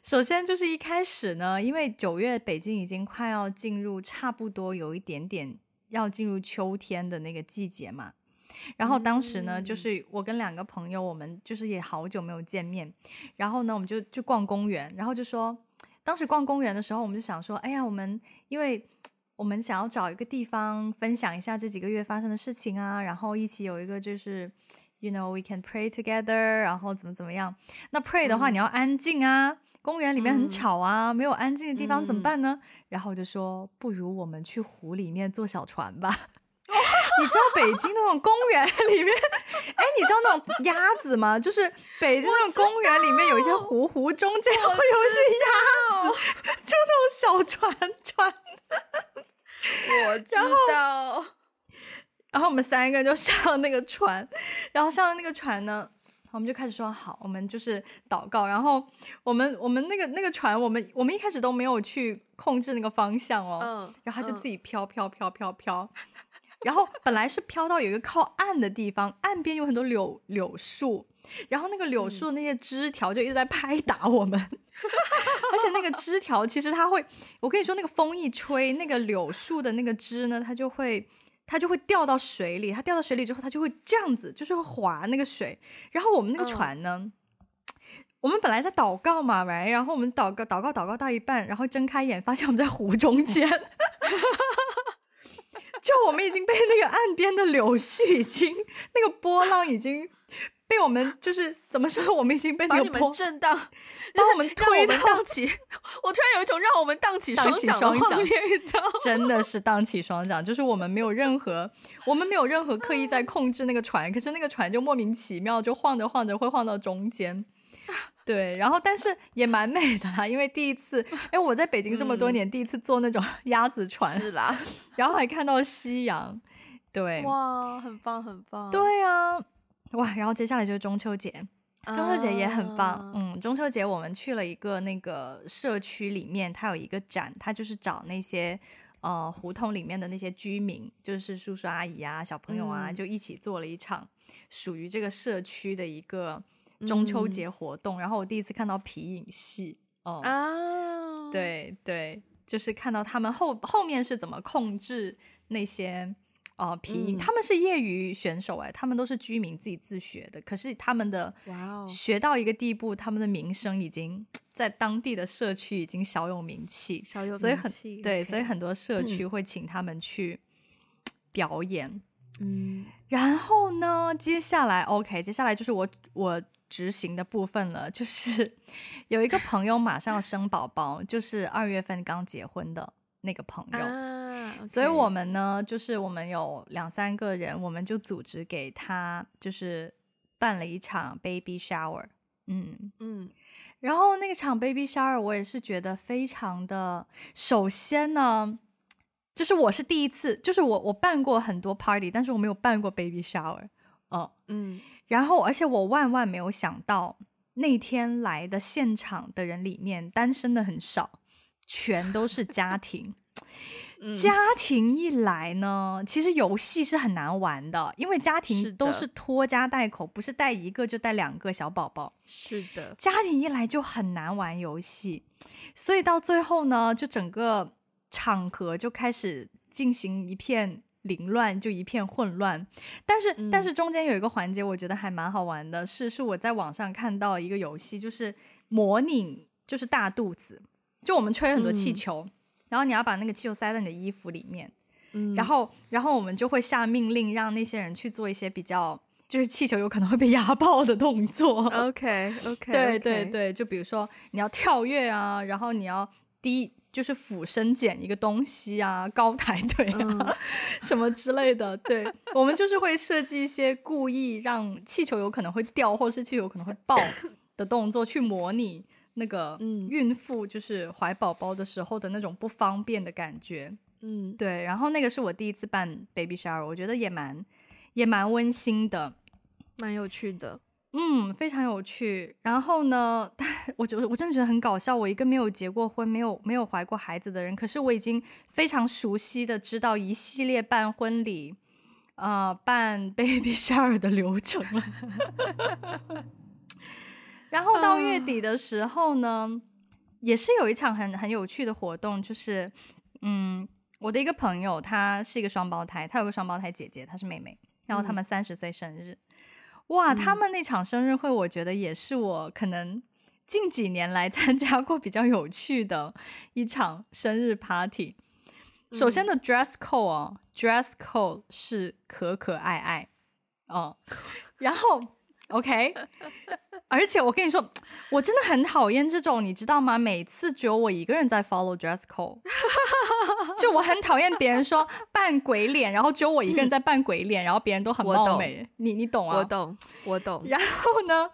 首先就是一开始呢，因为九月北京已经快要进入，差不多有一点点要进入秋天的那个季节嘛。然后当时呢，就是我跟两个朋友，我们就是也好久没有见面。然后呢，我们就去逛公园，然后就说，当时逛公园的时候，我们就想说，哎呀，我们因为我们想要找一个地方分享一下这几个月发生的事情啊，然后一起有一个就是，you know we can pray together，然后怎么怎么样。那 pray 的话，嗯、你要安静啊，公园里面很吵啊，嗯、没有安静的地方怎么办呢？嗯、然后我就说，不如我们去湖里面坐小船吧。你知道北京那种公园里面，哎，你知道那种鸭子吗？就是北京那种公园里面有一些湖，湖中间会有一些鸭子，就那种小船船。我知道。然后我们三个人就上了那个船，然后上了那个船呢，我们就开始说好，我们就是祷告。然后我们我们那个那个船，我们我们一开始都没有去控制那个方向哦，嗯，然后它就自己飘飘飘飘飘。然后本来是飘到有一个靠岸的地方，岸边有很多柳柳树，然后那个柳树的那些枝条就一直在拍打我们，嗯、*laughs* 而且那个枝条其实它会，我跟你说，那个风一吹，那个柳树的那个枝呢，它就会它就会掉到水里，它掉到水里之后，它就会这样子，就是会划那个水。然后我们那个船呢，嗯、我们本来在祷告嘛，然后我们祷告祷告祷告到一半，然后睁开眼发现我们在湖中间。*laughs* 就我们已经被那个岸边的柳絮已经那个波浪已经被我们就是怎么说？我们已经被那个 *laughs* 波震荡，*laughs* 把 *laughs* 我们推到荡起。我突然有一种让我们荡起双桨的画面，你知道？真的是荡起双桨，就是我们没有任何，我们没有任何刻意在控制那个船，可是那个船就莫名其妙就晃着晃着会晃到中间。对，然后但是也蛮美的啦，因为第一次，哎，我在北京这么多年，嗯、第一次坐那种 *laughs* 鸭子船，是啦，*laughs* 然后还看到夕阳，对，哇，很棒，很棒，对啊，哇，然后接下来就是中秋节，中秋节也很棒，啊、嗯，中秋节我们去了一个那个社区里面，它有一个展，它就是找那些呃胡同里面的那些居民，就是叔叔阿姨啊、小朋友啊，嗯、就一起做了一场属于这个社区的一个。中秋节活动，嗯、然后我第一次看到皮影戏，哦、嗯，啊，对对，就是看到他们后后面是怎么控制那些呃皮影，嗯、他们是业余选手哎，他们都是居民自己自学的，可是他们的哇，学到一个地步，他们的名声已经在当地的社区已经小有名气，小有名气，所以很对，所以很多社区会请他们去表演，嗯，然后呢，接下来 OK，接下来就是我我。执行的部分了，就是 *laughs* 有一个朋友马上要生宝宝，就是二月份刚结婚的那个朋友，啊 okay、所以我们呢，就是我们有两三个人，我们就组织给他，就是办了一场 baby shower，嗯。嗯，然后那个场 baby shower 我也是觉得非常的，首先呢，就是我是第一次，就是我我办过很多 party，但是我没有办过 baby shower，哦，嗯。然后，而且我万万没有想到，那天来的现场的人里面，单身的很少，全都是家庭。*laughs* 嗯、家庭一来呢，其实游戏是很难玩的，因为家庭都是拖家带口，不是带一个就带两个小宝宝。是的，家庭一来就很难玩游戏，所以到最后呢，就整个场合就开始进行一片。凌乱就一片混乱，但是、嗯、但是中间有一个环节，我觉得还蛮好玩的，是是我在网上看到一个游戏，就是模拟就是大肚子，就我们吹很多气球，嗯、然后你要把那个气球塞在你的衣服里面，嗯、然后然后我们就会下命令让那些人去做一些比较就是气球有可能会被压爆的动作。OK OK，对对对，就比如说你要跳跃啊，然后你要低。就是俯身捡一个东西啊，高抬腿啊，嗯、*laughs* 什么之类的。对，我们就是会设计一些故意让气球有可能会掉，或是气球有可能会爆的动作，去模拟那个孕妇就是怀宝宝的时候的那种不方便的感觉。嗯，对。然后那个是我第一次办 baby shower，我觉得也蛮也蛮温馨的，蛮有趣的。嗯，非常有趣。然后呢，*laughs* 我觉得我真的觉得很搞笑。我一个没有结过婚、没有没有怀过孩子的人，可是我已经非常熟悉的知道一系列办婚礼、呃，办 *laughs* baby shower 的流程了。*laughs* 然后到月底的时候呢，呃、也是有一场很很有趣的活动，就是嗯，我的一个朋友，她是一个双胞胎，她有个双胞胎姐姐，她是妹妹，然后他们三十岁生日。嗯哇，他们那场生日会，我觉得也是我可能近几年来 *laughs* 参加过比较有趣的一场生日 party。首先的 dress code 哦，嗯，dress code 是可可爱爱。哦，然后 OK，*laughs* 而且我跟你说，我真的很讨厌这种，你知道吗？每次只有我一个人在 follow dress code，*laughs* 就我很讨厌别人说扮鬼脸，然后只有我一个人在扮鬼脸，然后别人都很貌美。你你懂啊？我懂，我懂。然后呢，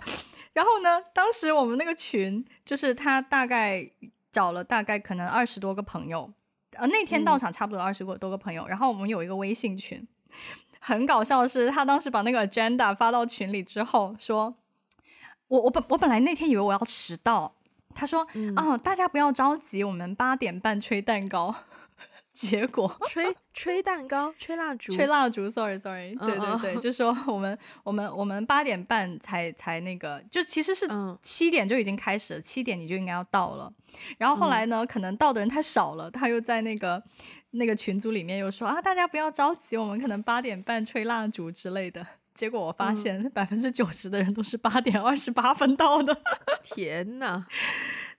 然后呢，当时我们那个群就是他大概找了大概可能二十多个朋友。呃，那天到场差不多二十多个朋友，嗯，然后我们有一个微信群，很搞笑的是，他当时把那个 agenda 发到群里之后，说，我我本我本来那天以为我要迟到，他说，嗯，哦，大家不要着急，我们八点半吹蛋糕。*laughs* 结果吹 *laughs* 吹蛋糕，吹蜡烛，吹蜡烛。Sorry Sorry，对对对，*laughs* 就说我们我们我们八点半才才那个，就其实是七点就已经开始了，七点你就应该要到了。然后后来呢，可能到的人太少了，他又在那个那个群组里面又说啊，大家不要着急，我们可能八点半吹蜡烛之类的。结果我发现百分之九十的人都是八点二十八分到的。*laughs* 天呐！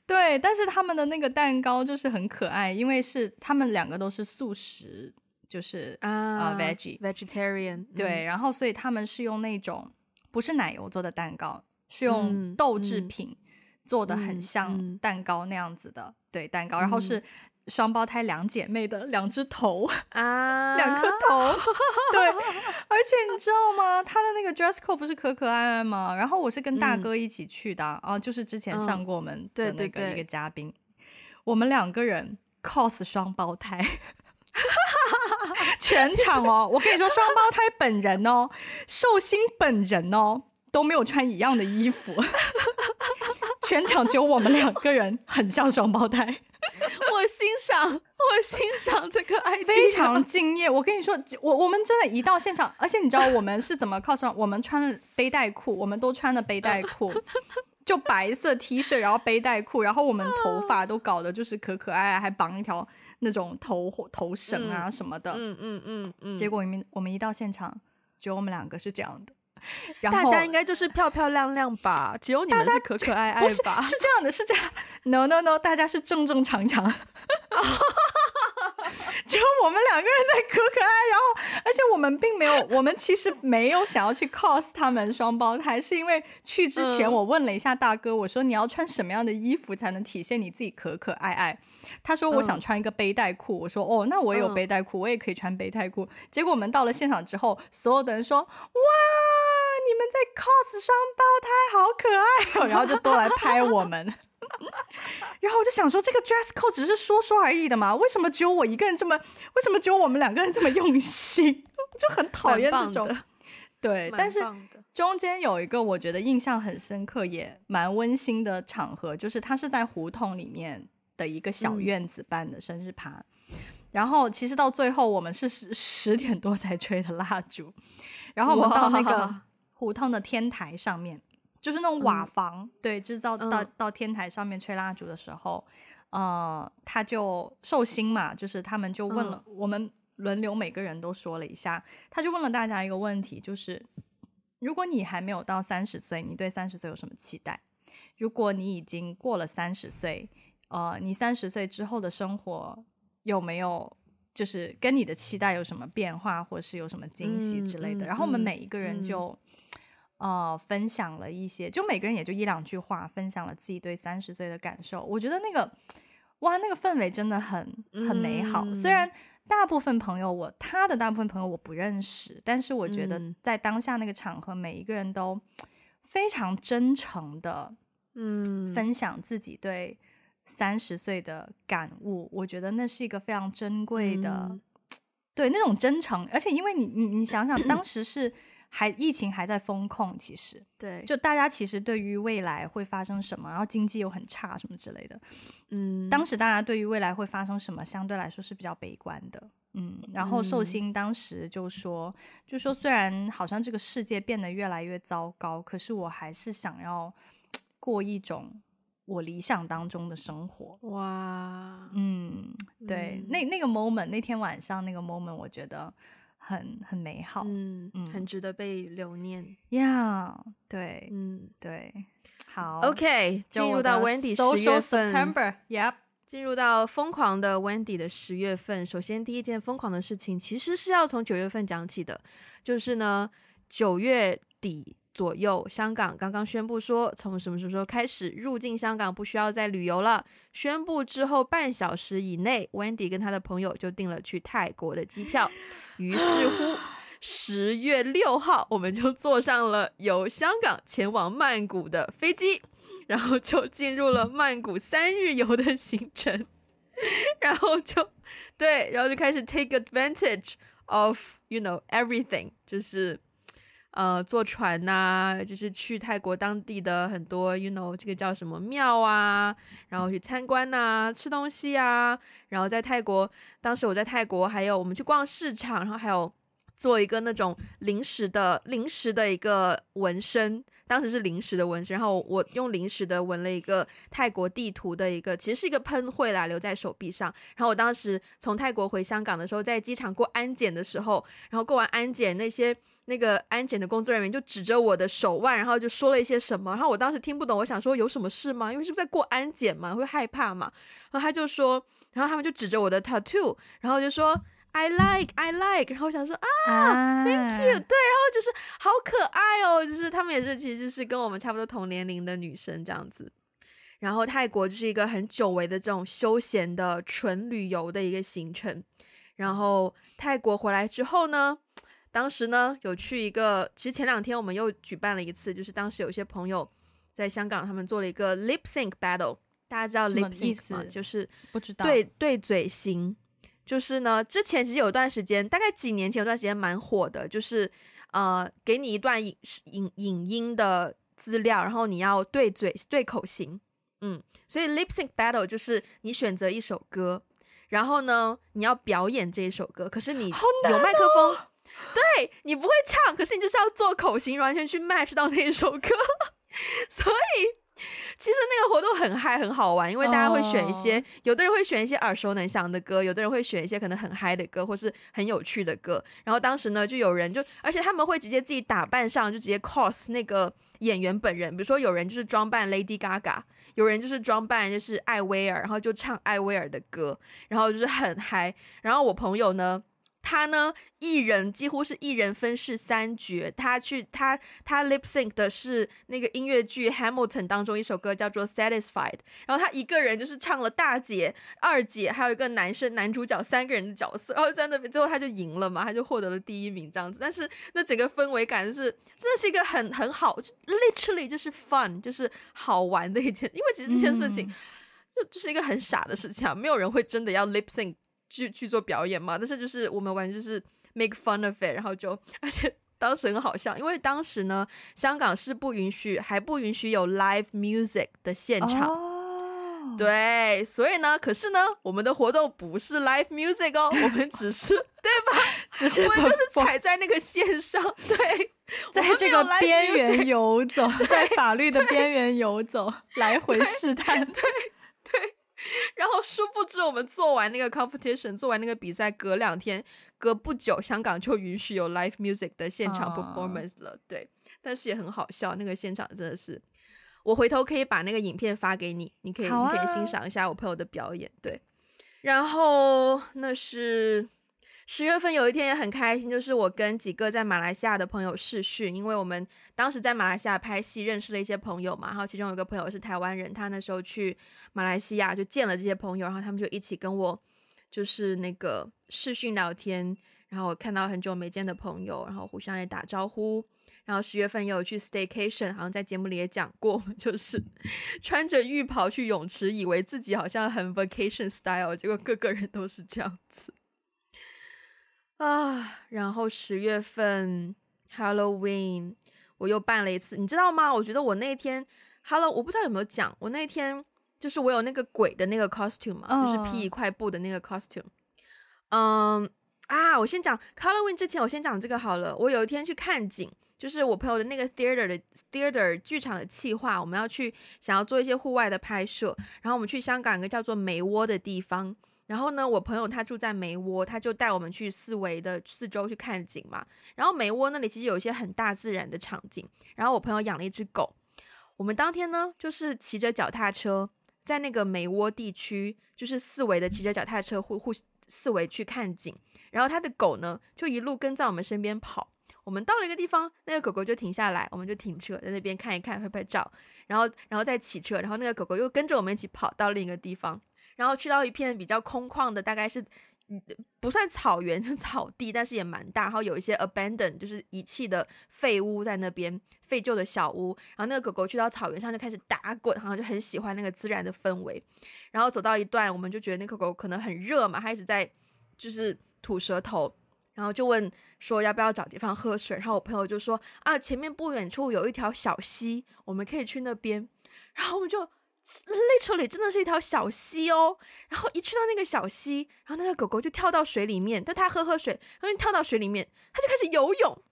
对，但是他们的那个蛋糕就是很可爱，因为是他们两个都是素食，就是啊、uh, veggie vegetarian。对、嗯，然后所以他们是用那种不是奶油做的蛋糕，是用豆制品做的，很像蛋糕那样子的，嗯、对蛋糕，然后是。双胞胎两姐妹的两只头 *laughs* 啊，两颗头，*laughs* 对，而且你知道吗？他的那个 dress code 不是可可爱爱吗？然后我是跟大哥一起去的，啊、嗯，就是之前上过我们的那个一个嘉宾，对对对，我们两个人 cos 双胞胎，*laughs* 全场哦，我跟你说，双胞胎本人哦，寿星本人哦都没有穿一样的衣服，全场只有我们两个人很像双胞胎。*laughs* 我欣赏，*laughs* 我欣赏这个 idea，非常敬业。我跟你说，我我们真的，一到现场，而且你知道我们是怎么 cos 我们穿了背带裤，我们都穿的背带裤，*laughs* 就白色 T 恤，然后背带裤，然后我们头发都搞得就是可可爱爱，还绑一条那种头头绳啊什么的。嗯嗯嗯嗯。结果我们我们一到现场，只有我们两个是这样的。*laughs* 然后大家应该就是漂漂亮亮吧？只有你们是可可爱爱吧？是，是这样的，是这样。No No No，大家是正正常常。*laughs* *laughs* *laughs* 只有我们两个人在可可爱，然后而且我们并没有，*laughs* 我们其实没有想要去 cos 他们双胞胎，是因为去之前我问了一下大哥，我说你要穿什么样的衣服才能体现你自己可可爱爱？他说我想穿一个背带裤，我说哦，那我也有背带裤，我也可以穿背带裤。结果我们到了现场之后，所有的人说哇。你们在 cos 双胞胎，好可爱哦！然后就都来拍我们，然后我就想说，这个 dress code 只是说说而已的嘛，为什么只有我一个人这么？为什么只有我们两个人这么用心？*laughs* 就很讨厌这种。对，但是中间有一个我觉得印象很深刻，也蛮温馨的场合，就是他是在胡同里面的一个小院子办的生日趴，嗯、然后其实到最后我们是十十点多才吹的蜡烛，然后我们到那个。胡同的天台上面，就是那种瓦房，嗯、对，就是到、嗯、到到天台上面吹蜡烛的时候，呃，他就寿星嘛，就是他们就问了、嗯、我们轮流每个人都说了一下，他就问了大家一个问题，就是如果你还没有到三十岁，你对三十岁有什么期待？如果你已经过了三十岁，呃，你三十岁之后的生活有没有就是跟你的期待有什么变化，或是有什么惊喜之类的？然后我们每一个人就。嗯呃，分享了一些，就每个人也就一两句话，分享了自己对三十岁的感受。我觉得那个，哇，那个氛围真的很很美好。嗯、虽然大部分朋友我他的大部分朋友我不认识，但是我觉得在当下那个场合，每一个人都非常真诚的，嗯，分享自己对三十岁的感悟。我觉得那是一个非常珍贵的，嗯、对那种真诚。而且因为你你你想想，当时是。还疫情还在风控，其实对，就大家其实对于未来会发生什么，然后经济又很差什么之类的，嗯，当时大家对于未来会发生什么，相对来说是比较悲观的，嗯，然后寿星当时就说，嗯、就说虽然好像这个世界变得越来越糟糕，可是我还是想要 *tsk* 过一种我理想当中的生活。哇，嗯，对，嗯、那那个 moment，那天晚上那个 moment，我觉得。很很美好，嗯嗯，很值得被留念。Yeah，对，嗯对，好，OK，进入到 Wendy 十月份，September，Yep，进入到疯狂的 Wendy 的十月份。首先，第一件疯狂的事情其实是要从九月份讲起的，就是呢，九月底左右，香港刚刚宣布说，从什么什么时候开始入境香港不需要再旅游了。宣布之后半小时以内，Wendy 跟他的朋友就订了去泰国的机票。*laughs* 于是乎，*laughs* 十月六号我们就坐上了由香港前往曼谷的飞机，然后就进入了曼谷三日游的行程。然后就对，然后就开始 take advantage of you know everything，就是呃坐船呐、就是去泰国当地的很多 you know 这个叫什么庙啊，然后去参观呐、吃东西啊，然后在泰国，当时我在泰国，还有我们去逛市场，然后还有做一个那种临时的临时的一个纹身。当时是临时的纹身，然后我用临时的纹了一个泰国地图的一个，其实是一个喷绘啦，留在手臂上。然后我当时从泰国回香港的时候，在机场过安检的时候，然后过完安检，那些那个安检的工作人员就指着我的手腕，然后就说了一些什么。然后我当时听不懂，我想说有什么事吗？因为是不是在过安检嘛，会害怕嘛。然后他就说，然后他们就指着我的 tattoo，然后就说。I like, I like，然后我想说啊，啊，Thank you，对，就是好可爱哦，就是他们也是，其实就是跟我们差不多同年龄的女生这样子。然后泰国就是一个很久违的这种休闲的纯旅游的一个行程。然后泰国回来之后呢，当时呢有去一个，其实前两天我们又举办了一次，就是当时有些朋友在香港，他们做了一个 lip sync battle，大家知道 lip sync 吗？就是不知道对对嘴型。就是呢，之前其实有段时间，大概几年前有段时间蛮火的，就是呃，给你一段影影影音的资料，然后你要对嘴对口型，嗯，所以 lip sync battle 就是你选择一首歌，然后呢，你要表演这一首歌，可是你有麦克风，哦、对你不会唱，可是你就是要做口型，完全去 match 到那一首歌，*laughs* 所以。*laughs* 其实那个活动很嗨，很好玩，因为大家会选一些，oh. 有的人会选一些耳熟能详的歌，有的人会选一些可能很嗨的歌，或是很有趣的歌。然后当时呢，就有人就，而且他们会直接自己打扮上，就直接 cos 那个演员本人。比如说有人就是装扮 Lady Gaga，有人就是装扮就是艾薇儿，然后就唱艾薇儿的歌，然后就是很嗨。然后我朋友呢。他呢，一人几乎是一人分饰三角。他去他他 lip sync 的是那个音乐剧《Hamilton》当中一首歌叫做《Satisfied》，然后他一个人就是唱了大姐、二姐，还有一个男生男主角三个人的角色，然后在那边最后他就赢了嘛，他就获得了第一名这样子。但是那整个氛围感就是真的是一个很很好就，literally 就是 fun，就是好玩的一件，因为其实这件事情就就是一个很傻的事情啊，没有人会真的要 lip sync。去去做表演嘛，但是就是我们玩就是 make fun of it，然后就 *laughs* 而且当时很好笑，因为当时呢，香港是不允许还不允许有 live music 的现场，oh. 对，所以呢，可是呢，我们的活动不是 live music 哦，我们只是 *laughs* 对吧？只是我们就是踩在那个线上，对，*laughs* 在这个边缘游走，在法律的边缘游走，来回试探，对对。对 *laughs* 然后殊不知，我们做完那个 competition，做完那个比赛，隔两天，隔不久，香港就允许有 live music 的现场 performance 了。Uh. 对，但是也很好笑，那个现场真的是，我回头可以把那个影片发给你，你可以、啊、你可以欣赏一下我朋友的表演。对，然后那是。十月份有一天也很开心，就是我跟几个在马来西亚的朋友试讯，因为我们当时在马来西亚拍戏，认识了一些朋友嘛。然后其中有一个朋友是台湾人，他那时候去马来西亚就见了这些朋友，然后他们就一起跟我就是那个视讯聊天，然后看到很久没见的朋友，然后互相也打招呼。然后十月份也有去 staycation，好像在节目里也讲过，就是 *laughs* 穿着浴袍去泳池，以为自己好像很 vacation style，结果个个人都是这样子。啊，然后十月份 Halloween 我又办了一次，你知道吗？我觉得我那天 Hello，我不知道有没有讲，我那天就是我有那个鬼的那个 costume 嘛，oh. 就是披一块布的那个 costume。嗯啊，我先讲 Halloween 之前，我先讲这个好了。我有一天去看景，就是我朋友的那个 theater 的 theater 剧场的企划，我们要去想要做一些户外的拍摄，然后我们去香港一个叫做梅窝的地方。然后呢，我朋友他住在梅窝，他就带我们去四围的四周去看景嘛。然后梅窝那里其实有一些很大自然的场景。然后我朋友养了一只狗，我们当天呢就是骑着脚踏车在那个梅窝地区，就是四围的骑着脚踏车互互四围去看景。然后他的狗呢就一路跟在我们身边跑。我们到了一个地方，那个狗狗就停下来，我们就停车在那边看一看，拍拍照，然后然后再骑车，然后那个狗狗又跟着我们一起跑到另一个地方，然后去到一片比较空旷的，大概是。不算草原，*laughs* 就草地，但是也蛮大。然后有一些 abandoned，就是遗弃的废屋在那边，废旧的小屋。然后那个狗狗去到草原上就开始打滚，然后就很喜欢那个自然的氛围。然后走到一段，我们就觉得那个狗狗可能很热嘛，它一直在就是吐舌头，然后就问说要不要找地方喝水。然后我朋友就说啊，前面不远处有一条小溪，我们可以去那边。*laughs* 然后我们就。Literally 真的是一条小溪哦，然后一去到那个小溪，然后那个狗狗就跳到水里面，但它喝喝水，然后跳到水里面，它就开始游泳。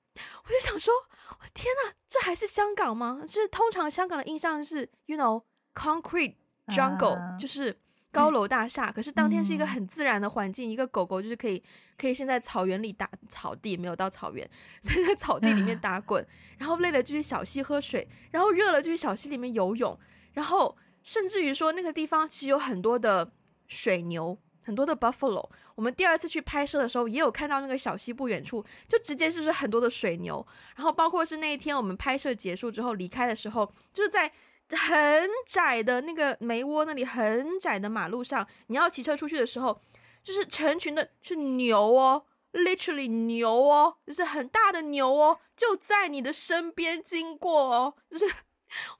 我就想说，我的天呐，这还是香港吗？就是通常香港的印象是，you know concrete jungle，、uh, 就是高楼大厦。嗯、可是当天是一个很自然的环境，嗯、一个狗狗就是可以可以先在草原里打草地，没有到草原，在在草地里面打滚，嗯、然后累了就去小溪喝水，然后热了就去小溪里面游泳，然后。甚至于说，那个地方其实有很多的水牛，很多的 buffalo。我们第二次去拍摄的时候，也有看到那个小溪不远处，就直接就是很多的水牛。然后包括是那一天我们拍摄结束之后离开的时候，就是在很窄的那个梅窝那里很窄的马路上，你要骑车出去的时候，就是成群的是牛哦，literally 牛哦，就是很大的牛哦，就在你的身边经过哦，就是。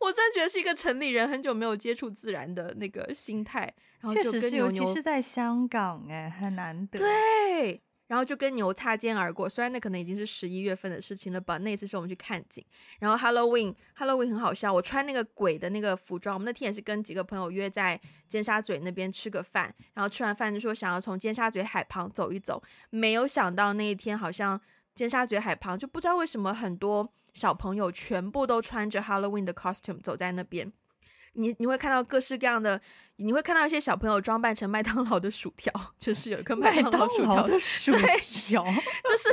我真的觉得是一个城里人很久没有接触自然的那个心态，然后就跟牛牛，确实是，尤其是在香港，哎，很难得。对，然后就跟牛擦肩而过。虽然那可能已经是十一月份的事情了吧，那次是我们去看景。然后 Halloween，Halloween 很好笑，我穿那个鬼的那个服装。我们那天也是跟几个朋友约在尖沙咀那边吃个饭，然后吃完饭就说想要从尖沙咀海旁走一走。没有想到那一天好像尖沙咀海旁就不知道为什么很多。小朋友全部都穿着 Halloween 的 costume 走在那边，你你会看到各式各样的，你会看到一些小朋友装扮成麦当劳的薯条，就是有一个麦当劳薯条的薯条，就是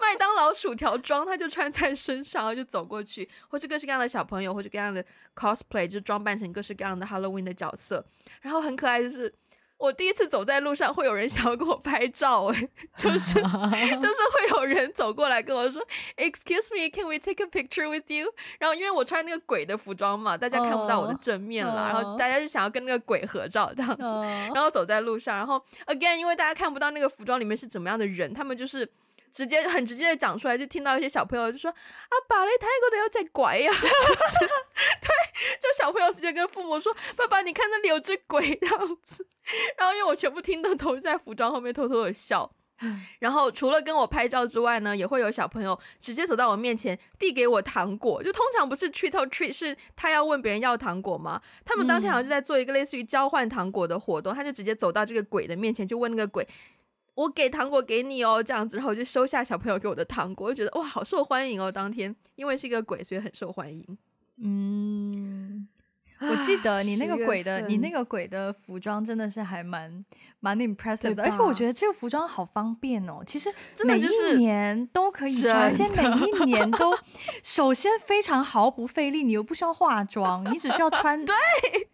麦当劳薯条装，他就穿在身上，然后就走过去，或是各式各样的小朋友，或是各样的 cosplay，就装扮成各式各样的 Halloween 的角色，然后很可爱，就是。我第一次走在路上，会有人想要跟我拍照，哎，就是 *laughs* 就是会有人走过来跟我说，Excuse me, can we take a picture with you？然后因为我穿那个鬼的服装嘛，大家看不到我的正面啦，然后大家就想要跟那个鬼合照这样子，然后走在路上，然后 again，因为大家看不到那个服装里面是怎么样的人，他们就是。直接很直接的讲出来，就听到一些小朋友就说：“啊，爸，你泰国的要再拐呀！” *laughs* 对，就小朋友直接跟父母说：“爸爸，你看那里有只鬼这样子。*laughs* ”然后因为我全部听得都在服装后面偷偷的笑。然后除了跟我拍照之外呢，也会有小朋友直接走到我面前递给我糖果。就通常不是 treat or treat，是他要问别人要糖果吗？他们当天好像就在做一个类似于交换糖果的活动，他就直接走到这个鬼的面前，就问那个鬼。我给糖果给你哦，这样子，然后我就收下小朋友给我的糖果，我就觉得哇，好受欢迎哦。当天因为是一个鬼，所以很受欢迎。嗯。我记得你那个鬼的，你那个鬼的服装真的是还蛮蛮 impressive 的，而且我觉得这个服装好方便哦。其实每一年都可以穿，而且每一年都，*laughs* 首先非常毫不费力，你又不需要化妆，你只需要穿，*laughs* 对，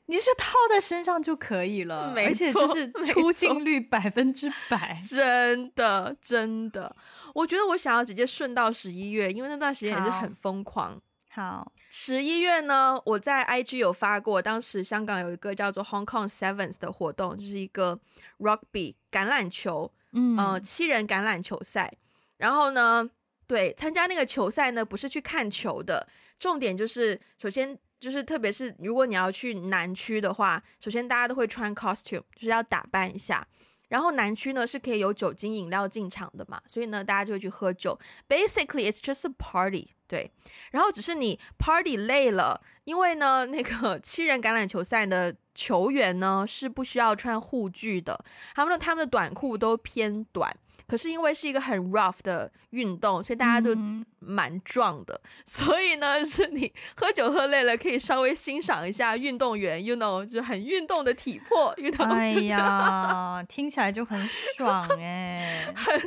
你是套在身上就可以了，而且就是出镜率百分之 *laughs* 百，真的真的。我觉得我想要直接顺到十一月，因为那段时间也是很疯狂。好，十一月呢，我在 IG 有发过，当时香港有一个叫做 Hong Kong Sevens 的活动，就是一个 Rugby 橄榄球，嗯、呃，七人橄榄球赛。然后呢，对，参加那个球赛呢，不是去看球的，重点就是，首先就是，特别是如果你要去南区的话，首先大家都会穿 costume，就是要打扮一下。然后南区呢是可以有酒精饮料进场的嘛，所以呢大家就会去喝酒。Basically, it's just a party，对。然后只是你 party 累了，因为呢那个 *laughs* 七人橄榄球赛的球员呢是不需要穿护具的，他们的他们的短裤都偏短。可是因为是一个很 rough 的运动，所以大家都蛮壮的。嗯、所以呢，是你喝酒喝累了，可以稍微欣赏一下运动员，you know，就很运动的体魄。You know? 哎呀，*laughs* 听起来就很爽哎，很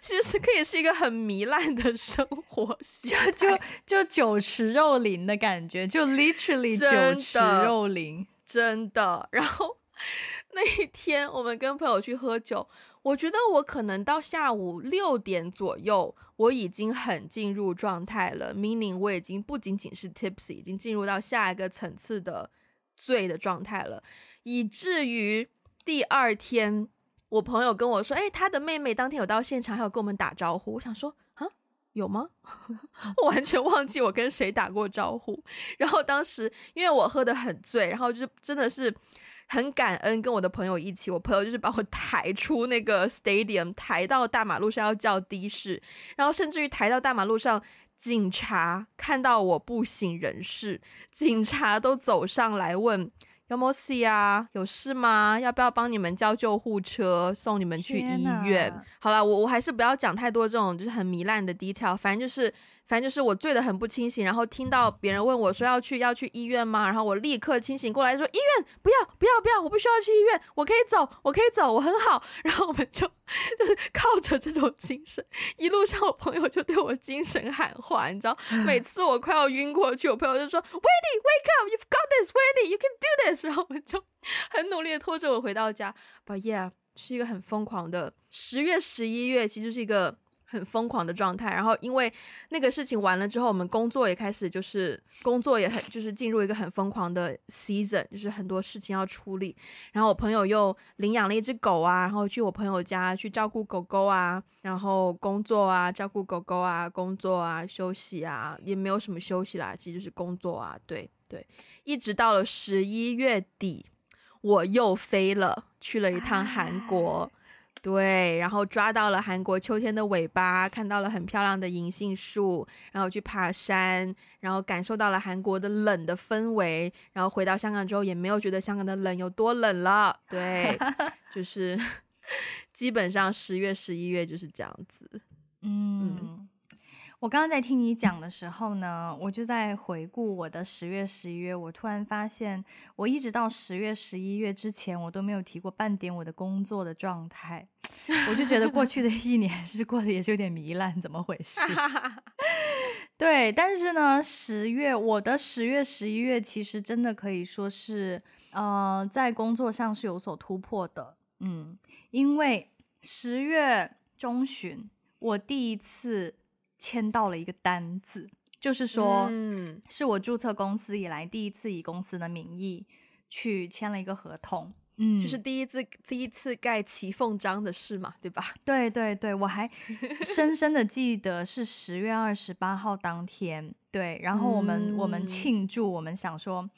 其实是可以是一个很糜烂的生活，就就就酒池肉林的感觉，就 literally 酒池肉林，真的。然后 *laughs* 那一天我们跟朋友去喝酒。我觉得我可能到下午六点左右，我已经很进入状态了，meaning 我已经不仅仅是 tipsy，已经进入到下一个层次的醉的状态了，以至于第二天，我朋友跟我说，哎，他的妹妹当天有到现场，还有跟我们打招呼。我想说，啊，有吗？*laughs* 我完全忘记我跟谁打过招呼。然后当时因为我喝得很醉，然后就真的是。很感恩跟我的朋友一起，我朋友就是把我抬出那个 stadium，抬到大马路上要叫的士，然后甚至于抬到大马路上，警察看到我不省人事，警察都走上来问有没有事啊，有事吗？要不要帮你们叫救护车送你们去医院？好了，我我还是不要讲太多这种就是很糜烂的 detail，反正就是。反正就是我醉得很不清醒，然后听到别人问我说要去要去医院吗？然后我立刻清醒过来说医院不要不要不要，我不需要去医院，我可以走，我可以走，我很好。*laughs* 然后我们就就是靠着这种精神，一路上我朋友就对我精神喊话，你知道，每次我快要晕过去，我朋友就说 Wendy wake up，you've got this，Wendy you can do this。然后我们就很努力的拖着我回到家。But yeah，是一个很疯狂的十月十一月，其实是一个。很疯狂的状态，然后因为那个事情完了之后，我们工作也开始就是工作也很就是进入一个很疯狂的 season，就是很多事情要处理。然后我朋友又领养了一只狗啊，然后去我朋友家去照顾狗狗啊，然后工作啊，照顾狗狗啊，工作啊，休息啊，也没有什么休息啦，其实就是工作啊，对对，一直到了十一月底，我又飞了，去了一趟韩国。对，然后抓到了韩国秋天的尾巴，看到了很漂亮的银杏树，然后去爬山，然后感受到了韩国的冷的氛围，然后回到香港之后也没有觉得香港的冷有多冷了。对，*laughs* 就是 *laughs* 基本上十月、十一月就是这样子。嗯。嗯我刚刚在听你讲的时候呢，我就在回顾我的十月、十一月。我突然发现，我一直到十月、十一月之前，我都没有提过半点我的工作的状态。我就觉得过去的 *laughs* 一年是过得也是有点糜烂，怎么回事？*laughs* 对，但是呢，十月我的十月、十一月其实真的可以说是，呃，在工作上是有所突破的。嗯，因为十月中旬我第一次。签到了一个单子，就是说，嗯，是我注册公司以来第一次以公司的名义去签了一个合同，嗯，就是第一次第一次盖骑缝章的事嘛，对吧？*laughs* 对对对，我还深深的记得是十月二十八号当天，对，然后我们、嗯、我们庆祝，我们想说，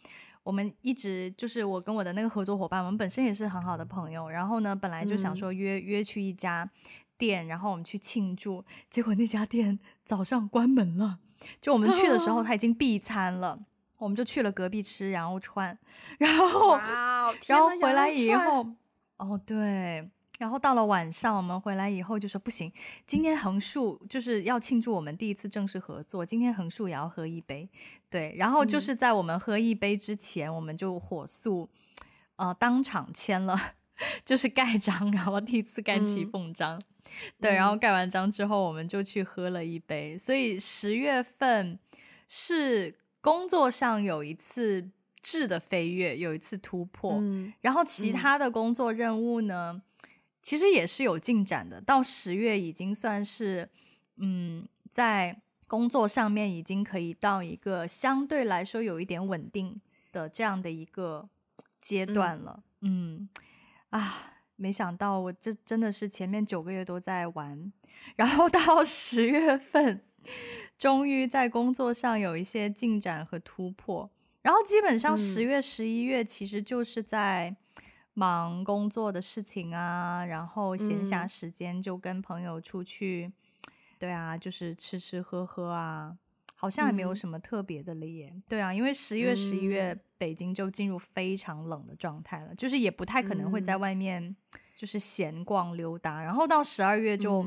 我们一直就是我跟我的那个合作伙伴，我们本身也是很好的朋友，然后呢，本来就想说约、嗯、约去一家。店，然后我们去庆祝，结果那家店早上关门了。就我们去的时候，*laughs* 他已经闭餐了，我们就去了隔壁吃羊肉串，*laughs* 然后，哇，然后回来以后，哦对，然后到了晚上，我们回来以后就说不行，今天横竖就是要庆祝我们第一次正式合作，今天横竖也要喝一杯，对，然后就是在我们喝一杯之前，嗯、我们就火速，呃，当场签了，*laughs* 就是盖章，然后第一次盖起凤章。嗯 *laughs* 对，然后盖完章之后，我们就去喝了一杯。嗯、所以十月份是工作上有一次质的飞跃，有一次突破。嗯、然后其他的工作任务呢，嗯、其实也是有进展的。到十月已经算是，嗯，在工作上面已经可以到一个相对来说有一点稳定的这样的一个阶段了。嗯，嗯啊。没想到我这真的是前面九个月都在玩，然后到十月份，终于在工作上有一些进展和突破。然后基本上十月、十一月其实就是在忙工作的事情啊，然后闲暇时间就跟朋友出去，对啊，就是吃吃喝喝啊。好像也没有什么特别的了耶。嗯、对啊，因为十一月、十一月北京就进入非常冷的状态了，嗯、就是也不太可能会在外面就是闲逛溜达。嗯、然后到十二月就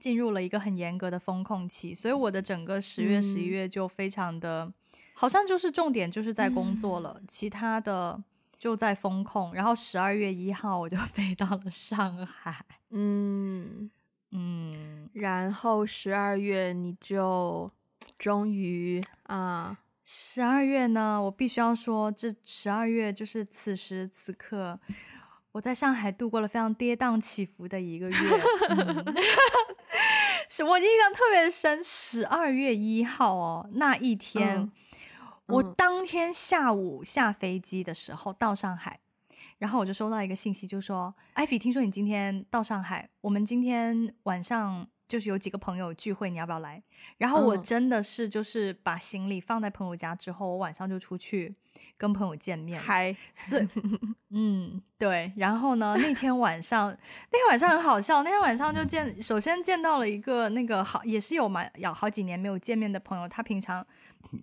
进入了一个很严格的风控期，嗯、所以我的整个十月、十一月就非常的，嗯、好像就是重点就是在工作了，嗯、其他的就在风控。然后十二月一号我就 *laughs* 飞到了上海，嗯嗯，然后十二月你就。终于啊，十二月呢，我必须要说，这十二月就是此时此刻，我在上海度过了非常跌宕起伏的一个月。嗯、*laughs* 是我印象特别深，十二月一号哦，那一天，嗯、我当天下午下飞机的时候到上海，然后我就收到一个信息，就说：“艾菲，听说你今天到上海，我们今天晚上。”就是有几个朋友聚会，你要不要来？然后我真的是就是把行李放在朋友家之后，我晚上就出去跟朋友见面。嗨，是，*laughs* 嗯，对。然后呢，那天晚上，那天晚上很好笑。那天晚上就见，首先见到了一个那个好，也是有蛮有好几年没有见面的朋友。他平常。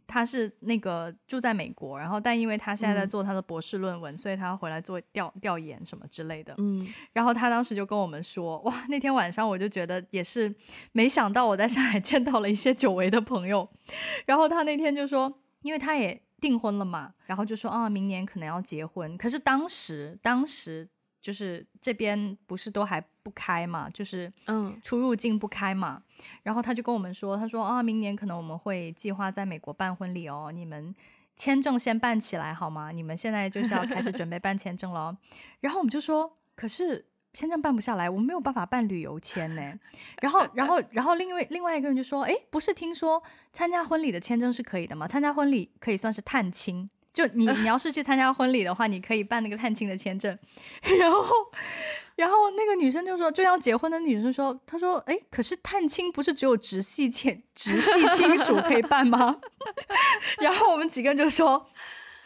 他是那个住在美国，然后但因为他现在在做他的博士论文，嗯、所以他要回来做调调研什么之类的。嗯，然后他当时就跟我们说，哇，那天晚上我就觉得也是没想到我在上海 *laughs* 见到了一些久违的朋友。然后他那天就说，因为他也订婚了嘛，然后就说啊，明年可能要结婚。可是当时当时。就是这边不是都还不开嘛，就是嗯，出入境不开嘛。嗯、然后他就跟我们说，他说啊，明年可能我们会计划在美国办婚礼哦，你们签证先办起来好吗？你们现在就是要开始准备办签证了。然后我们就说，可是签证办不下来，我们没有办法办旅游签呢。然后，然后，然后另外另外一个人就说，哎，不是听说参加婚礼的签证是可以的吗？参加婚礼可以算是探亲。就你，你要是去参加婚礼的话，你可以办那个探亲的签证。*laughs* 然后，然后那个女生就说，就要结婚的女生说，她说，哎，可是探亲不是只有直系亲直系亲属可以办吗？*laughs* 然后我们几个人就说，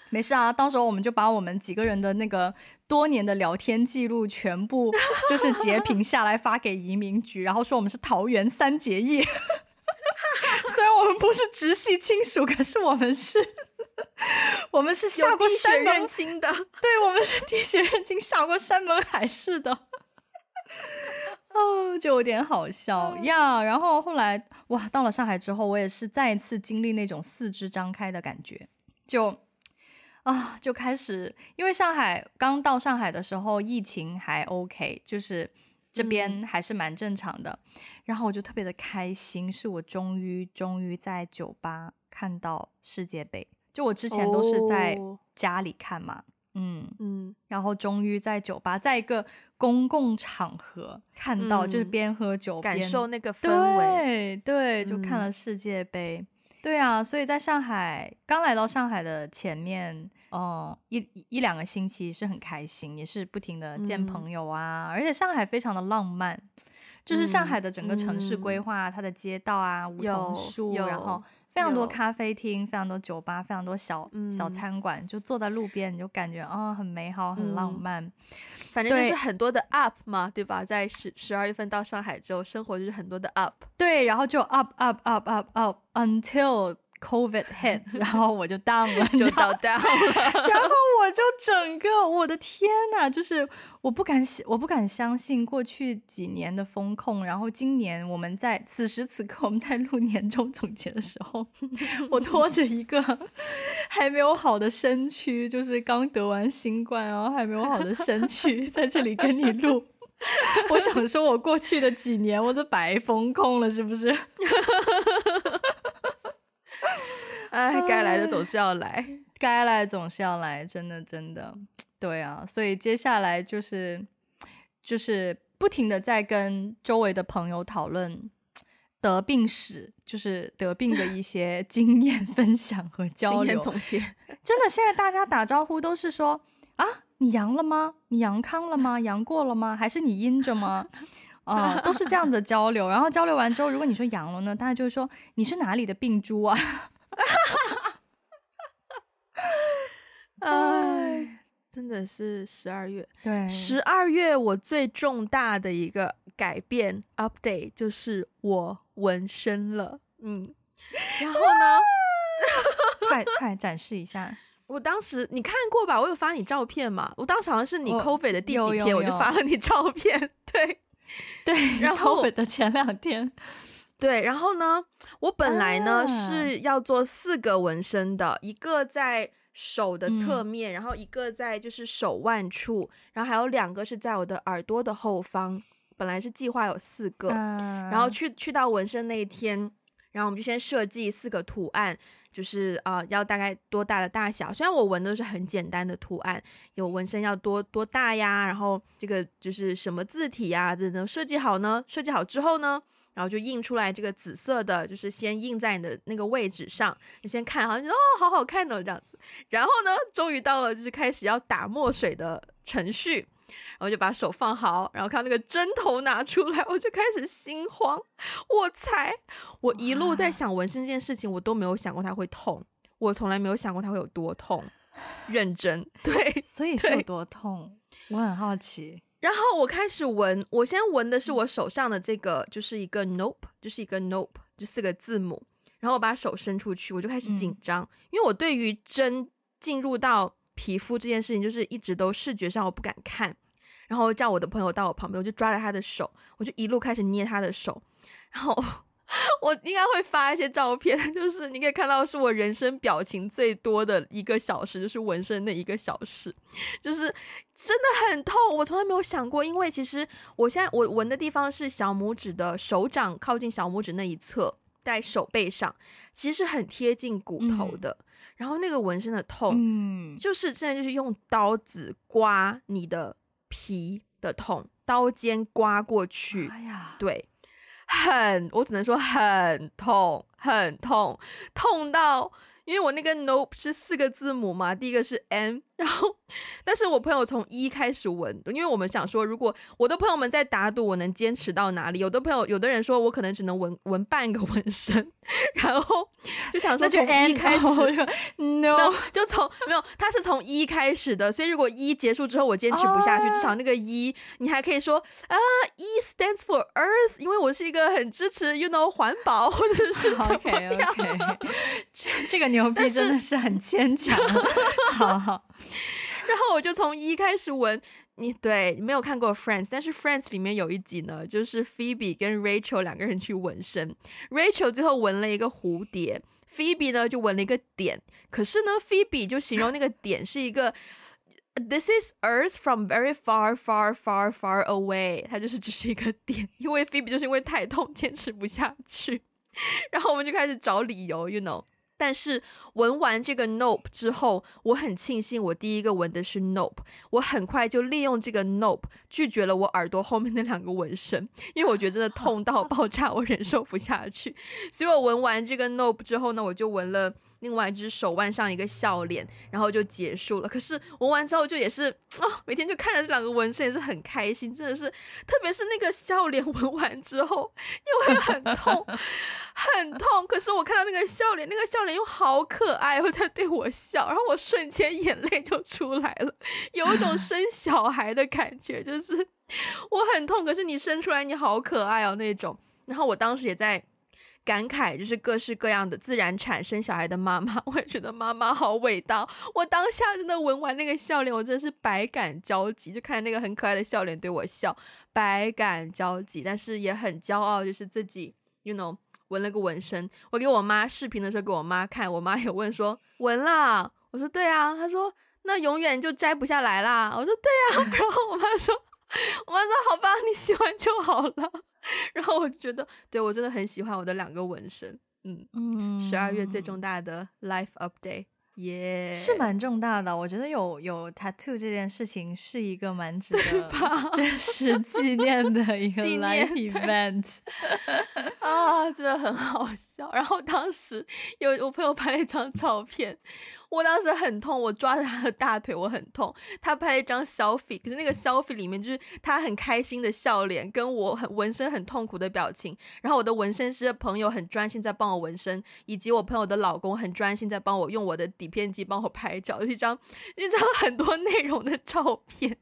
没事啊，到时候我们就把我们几个人的那个多年的聊天记录全部就是截屏下来发给移民局，然后说我们是桃园三结义。*laughs* 虽然我们不是直系亲属，可是我们是。*laughs* 我们是下过山门认亲的，*laughs* 对，我们是滴血认亲，下过山盟海誓的，哦，就有点好笑呀。Yeah, 然后后来哇，到了上海之后，我也是再一次经历那种四肢张开的感觉，就啊，就开始，因为上海刚到上海的时候，疫情还 OK，就是这边还是蛮正常的。嗯、然后我就特别的开心，是我终于终于在酒吧看到世界杯。就我之前都是在家里看嘛，哦、嗯。嗯，然后终于在酒吧，在一个公共场合看到，嗯、就是边喝酒边感受那个氛围，对对，就看了世界杯，嗯、对啊，所以在上海刚来到上海的前面，哦、嗯，一一两个星期是很开心，也是不停的见朋友啊，嗯、而且上海非常的浪漫，就是上海的整个城市规划，嗯、它的街道啊，梧桐树，然后。非常多咖啡厅，非常多酒吧，非常多小、嗯、小餐馆，就坐在路边，你就感觉啊、哦，很美好，很浪漫。嗯、反正就是很多的 up 嘛，对，对吧？在十十二月份到上海之后，生活就是很多的 up。对，然后就 up up up up up until。COVID hits，*laughs* 然后我就 down 了，就到 down 了，*laughs* 然后我就整个，我的天呐，就是我不敢想，我不敢相信过去几年的风控，然后今年我们在此时此刻我们在录年终总结的时候，*laughs* 我拖着一个还没有好的身躯，就是刚得完新冠，然后还没有好的身躯，在这里跟你录。我想说，我过去的几年我都白风控了，是不是？*laughs* 哎，该来的总是要来，*laughs* 该来总是要来，真的真的，对啊，所以接下来就是就是不停的在跟周围的朋友讨论得病史，就是得病的一些 *laughs* 经验分享和交流总结。真的，现在大家打招呼都是说啊，你阳了吗？你阳康了吗？阳过了吗？还是你阴着吗？啊、呃，都是这样的交流。然后交流完之后，如果你说阳了呢，大家就会说你是哪里的病猪啊？*laughs* 哎，真的是十二月。对，十二月我最重大的一个改变 update 就是我纹身了。嗯，然后呢？快快展示一下！*laughs* 我当时你看过吧？我有发你照片嘛？我当时好像是你 COVID 的第几天，我就发了你照片。对 *laughs* 对，然后 COVID 的前两天。对，然后呢，我本来呢、啊、是要做四个纹身的，一个在手的侧面，嗯、然后一个在就是手腕处，然后还有两个是在我的耳朵的后方。本来是计划有四个，啊、然后去去到纹身那一天，然后我们就先设计四个图案，就是啊、呃，要大概多大的大小。虽然我纹的都是很简单的图案，有纹身要多多大呀，然后这个就是什么字体呀，等等设计好呢？设计好之后呢，然后就印出来这个紫色的，就是先印在你的那个位置上，你先看好，你说哦，好好看哦，这样子。然后呢，终于到了就是开始要打墨水的程序。然后就把手放好，然后看那个针头拿出来，我就开始心慌。我猜，我一路在想纹身这件事情，我都没有想过它会痛，我从来没有想过它会有多痛。认真，*laughs* 对，所以是有多痛？我很好奇。然后我开始闻，我先闻的是我手上的这个，就是一个 Nope，就是一个 Nope，这四个字母。然后我把手伸出去，我就开始紧张，嗯、因为我对于针进入到皮肤这件事情，就是一直都视觉上我不敢看。然后叫我的朋友到我旁边，我就抓着他的手，我就一路开始捏他的手。然后我应该会发一些照片，*laughs* 就是你可以看到是我人生表情最多的一个小时，就是纹身那一个小时，就是真的很痛。我从来没有想过，因为其实我现在我纹的地方是小拇指的手掌靠近小拇指那一侧，在手背上，其实是很贴近骨头的。嗯、然后那个纹身的痛，嗯，就是现在就是用刀子刮你的。皮的痛，刀尖刮过去，哎呀，对，很，我只能说很痛，很痛，痛到。因为我那个 Nope 是四个字母嘛，第一个是 N，然后，但是我朋友从一开始纹，因为我们想说，如果我的朋友们在打赌，我能坚持到哪里？有的朋友，有的人说我可能只能纹纹半个纹身，然后就想说从一开始，*laughs* No，就从没有，他是从一开始的，所以如果一结束之后我坚持不下去，至少那个一，你还可以说啊，一 stands for Earth，因为我是一个很支持，you know，环保或者是 *laughs* 怎么样，*laughs* 这个。牛逼真的是很牵强，好好。然后我就从一开始纹，你对你没有看过 Friends，但是 Friends 里面有一集呢，就是 Phoebe 跟 Rachel 两个人去纹身，Rachel 最后纹了一个蝴蝶，Phoebe 呢就纹了一个点。可是呢，Phoebe 就形容那个点是一个 This is Earth from very far, far, far, far away，它就是只是一个点，因为 Phoebe 就是因为太痛坚持不下去，然后我们就开始找理由，you know。但是闻完这个 Nope 之后，我很庆幸我第一个闻的是 Nope，我很快就利用这个 Nope 拒绝了我耳朵后面那两个纹身，因为我觉得真的痛到 *laughs* 爆炸，我忍受不下去。所以我闻完这个 Nope 之后呢，我就闻了。另外一只手腕上一个笑脸，然后就结束了。可是纹完之后就也是啊、哦，每天就看着这两个纹身也是很开心，真的是，特别是那个笑脸 *laughs* 纹完之后又会很痛，很痛。可是我看到那个笑脸，那个笑脸又好可爱，又在对我笑，然后我瞬间眼泪就出来了，有一种生小孩的感觉，就是我很痛，可是你生出来你好可爱哦那种。然后我当时也在。感慨就是各式各样的自然产生小孩的妈妈，*laughs* 我也觉得妈妈好伟大。我当下真的纹完那个笑脸，我真的是百感交集，就看那个很可爱的笑脸对我笑，百感交集。但是也很骄傲，就是自己，you know，纹了个纹身。我给我妈视频的时候给我妈看，我妈也问说纹啦，我说对啊，她说那永远就摘不下来啦。我说对啊，*laughs* 然后我妈说，*laughs* 我妈说好吧，你喜欢就好了。*laughs* 然后我就觉得，对，我真的很喜欢我的两个纹身，嗯嗯，十二月最重大的 life update，耶、yeah，是蛮重大的。我觉得有有 tattoo 这件事情是一个蛮值得真实纪念的一个 life event 啊，真的很好笑。然后当时有我朋友拍了一张照片。我当时很痛，我抓着他的大腿，我很痛。他拍了一张 selfie，可是那个 selfie 里面就是他很开心的笑脸，跟我很纹身很痛苦的表情。然后我的纹身师的朋友很专心在帮我纹身，以及我朋友的老公很专心在帮我用我的底片机帮我拍照，一张一张 *laughs* 很多内容的照片。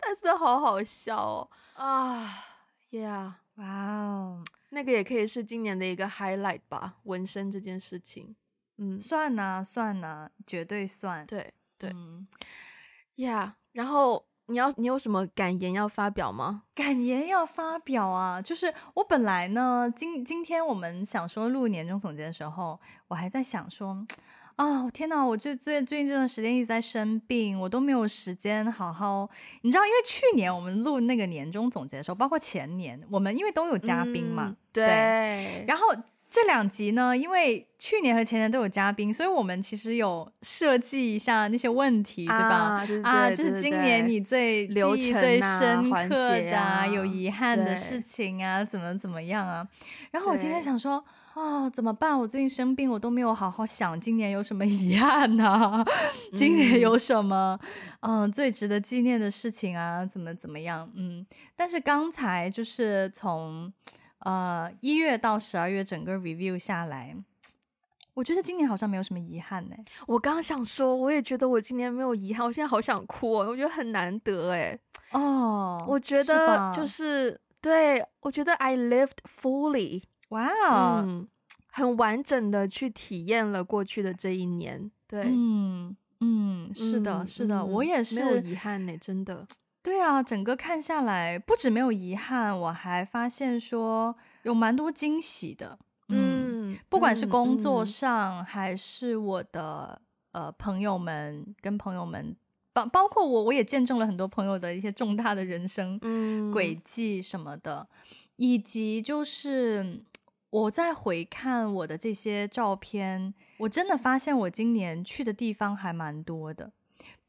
但是真的好好笑哦！啊，Yeah，哇哦，那个也可以是今年的一个 highlight 吧，纹身这件事情。嗯，算呐、啊，算呐、啊，绝对算。对对，，yeah, 然后你要你有什么感言要发表吗？感言要发表啊，就是我本来呢，今今天我们想说录年终总结的时候，我还在想说，啊、哦，天哪，我最最最近这段时间一直在生病，我都没有时间好好，你知道，因为去年我们录那个年终总结的时候，包括前年，我们因为都有嘉宾嘛，嗯、对，对，然后。这两集呢，因为去年和前年都有嘉宾，所以我们其实有设计一下那些问题，啊、对吧？就是、啊，就是今年你最流程、啊、最深刻的、啊啊、有遗憾的事情啊，怎么怎么样啊？然后我今天想说，哦，怎么办？我最近生病，我都没有好好想今年有什么 *laughs* 遗憾呢、啊？今年有什么嗯、呃、最值得纪念的事情啊？怎么怎么样？嗯，但是刚才就是从。呃，一月到十二月整个 review 下来，我觉得今年好像没有什么遗憾呢。我刚刚想说，我也觉得我今年没有遗憾，我现在好想哭哦，我觉得很难得哎。哦，我觉得就是对，我觉得 I lived fully，哇哦，嗯，很完整的去体验了过去的这一年。对，嗯嗯，是的，是的，嗯，我也是没有遗憾呢，真的。对啊，整个看下来，不止没有遗憾，我还发现说有蛮多惊喜的。嗯，嗯，不管是工作上，嗯、还是我的呃朋友们跟朋友们，包包括我，我也见证了很多朋友的一些重大的人生轨迹什么的，嗯、以及就是我在回看我的这些照片，我真的发现我今年去的地方还蛮多的。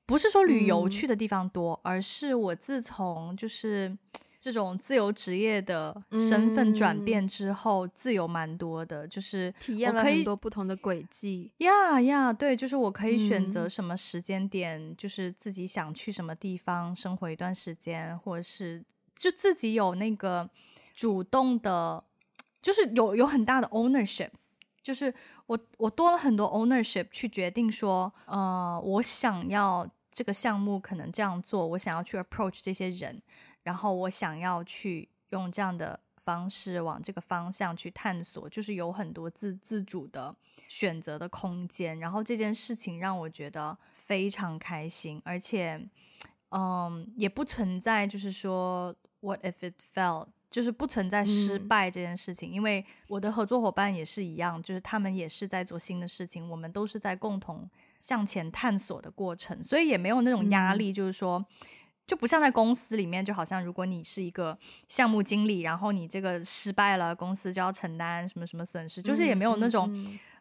不是说旅游去的地方多，嗯，而是我自从就是这种自由职业的身份转变之后，嗯，自由蛮多的，就是体验了很多不同的轨迹。呀呀，对，就是我可以选择什么时间点，嗯，就是自己想去什么地方生活一段时间，或者是就自己有那个主动的，就是有有很大的 ownership，就是我我多了很多 ownership 去决定说，呃，我想要。这个项目可能这样做，我想要去 approach 这些人，然后我想要去用这样的方式往这个方向去探索，就是有很多自自主的选择的空间。然后这件事情让我觉得非常开心，而且，嗯，也不存在就是说 what if it failed，就是不存在失败这件事情，嗯，因为我的合作伙伴也是一样，就是他们也是在做新的事情，我们都是在共同。向前探索的过程，所以也没有那种压力，就是说，就不像在公司里面，就好像如果你是一个项目经理，然后你这个失败了，公司就要承担什么什么损失，就是也没有那种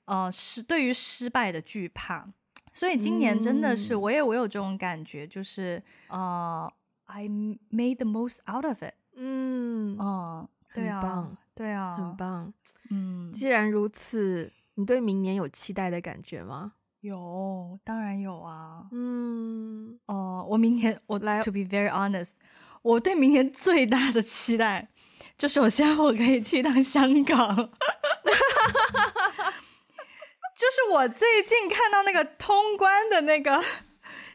呃失对于失败的惧怕。所以今年真的是，我也我有这种感觉，就是呃，I made the most out of it。嗯，哦，对啊，对啊，很棒。嗯，既然如此，你对明年有期待的感觉吗？有，当然有啊。嗯，哦、呃，我明年我来。To be very honest，我对明年最大的期待，就首先我可以去一趟香港。*laughs* 就是我最近看到那个通关的那个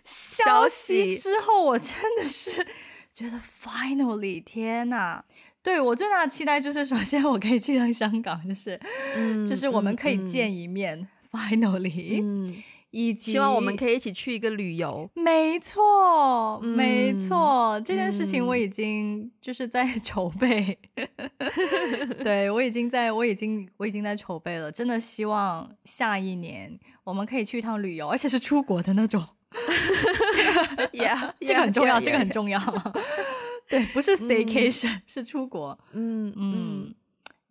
消息之后，我真的是觉得 finally，天呐！对，我最大的期待就是，首先我可以去一趟香港，就是，嗯、就是我们可以见一面。嗯嗯 Finally，*laughs* 嗯，以及希望我们可以一起去一个旅游。没错，嗯、没错，这件事情我已经就是在筹备。嗯、*laughs* 对，我已经在，我已经，我已经在筹备了。真的希望下一年我们可以去一趟旅游，而且是出国的那种。*laughs* yeah, 这个很重要，yeah, yeah, yeah. 这个很重要。对，不是 staycation，、嗯、是出国。嗯嗯。嗯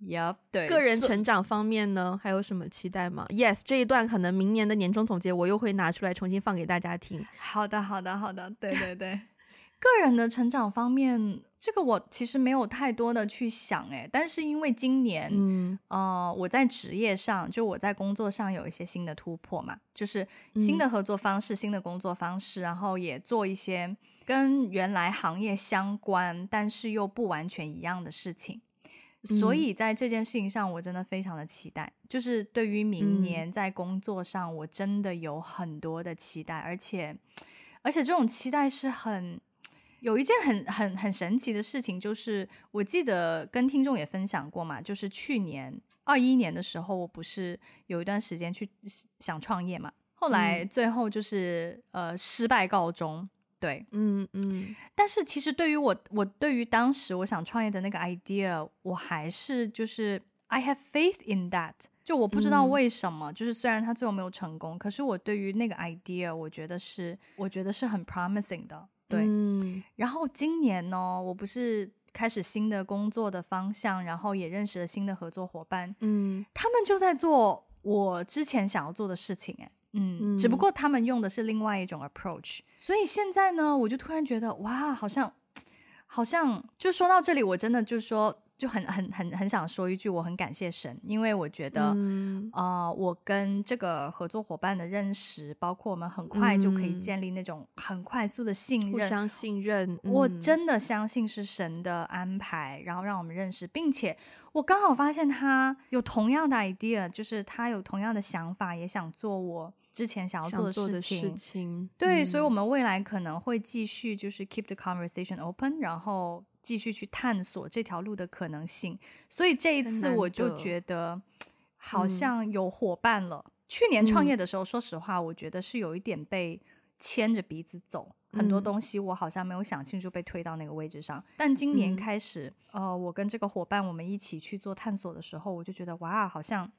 Yep，对，个人成长方面呢，还有什么期待吗？Yes，这一段可能明年的年终总结我又会拿出来重新放给大家听。好的，好的，好的，对对对。*laughs* 个人的成长方面，这个我其实没有太多的去想诶，但是因为今年，嗯，呃，我在职业上，就我在工作上有一些新的突破嘛，就是新的合作方式、嗯、新的工作方式，然后也做一些跟原来行业相关，但是又不完全一样的事情。所以在这件事情上，我真的非常的期待。嗯、就是对于明年在工作上，我真的有很多的期待，嗯、而且，而且这种期待是很有一件很很很神奇的事情，就是我记得跟听众也分享过嘛，就是去年二一年的时候，我不是有一段时间去想创业嘛，后来最后就是、嗯、呃失败告终。对，嗯嗯，但是其实对于我，我对于当时我想创业的那个 idea，我还是就是 I have faith in that。就我不知道为什么，嗯、就是虽然他最后没有成功，可是我对于那个 idea，我觉得是我觉得是很 promising 的。对，嗯、然后今年呢，我不是开始新的工作的方向，然后也认识了新的合作伙伴。嗯，他们就在做我之前想要做的事情，哎，嗯，只不过他们用的是另外一种 approach。所以现在呢，我就突然觉得，哇，好像，好像，就说到这里，我真的就是说。就很很很很想说一句，我很感谢神，因为我觉得，嗯、呃，我跟这个合作伙伴的认识，包括我们很快就可以建立那种很快速的信任，互相信任。嗯、我真的相信是神的安排，然后让我们认识，并且我刚好发现他有同样的 idea，就是他有同样的想法，也想做我之前想要做的事情。事情对，嗯、所以我们未来可能会继续就是 keep the conversation open，然后。继续去探索这条路的可能性，所以这一次我就觉得好像有伙伴了。嗯、去年创业的时候，说实话，我觉得是有一点被牵着鼻子走，嗯、很多东西我好像没有想清楚，被推到那个位置上。但今年开始，嗯、呃，我跟这个伙伴我们一起去做探索的时候，我就觉得哇，好像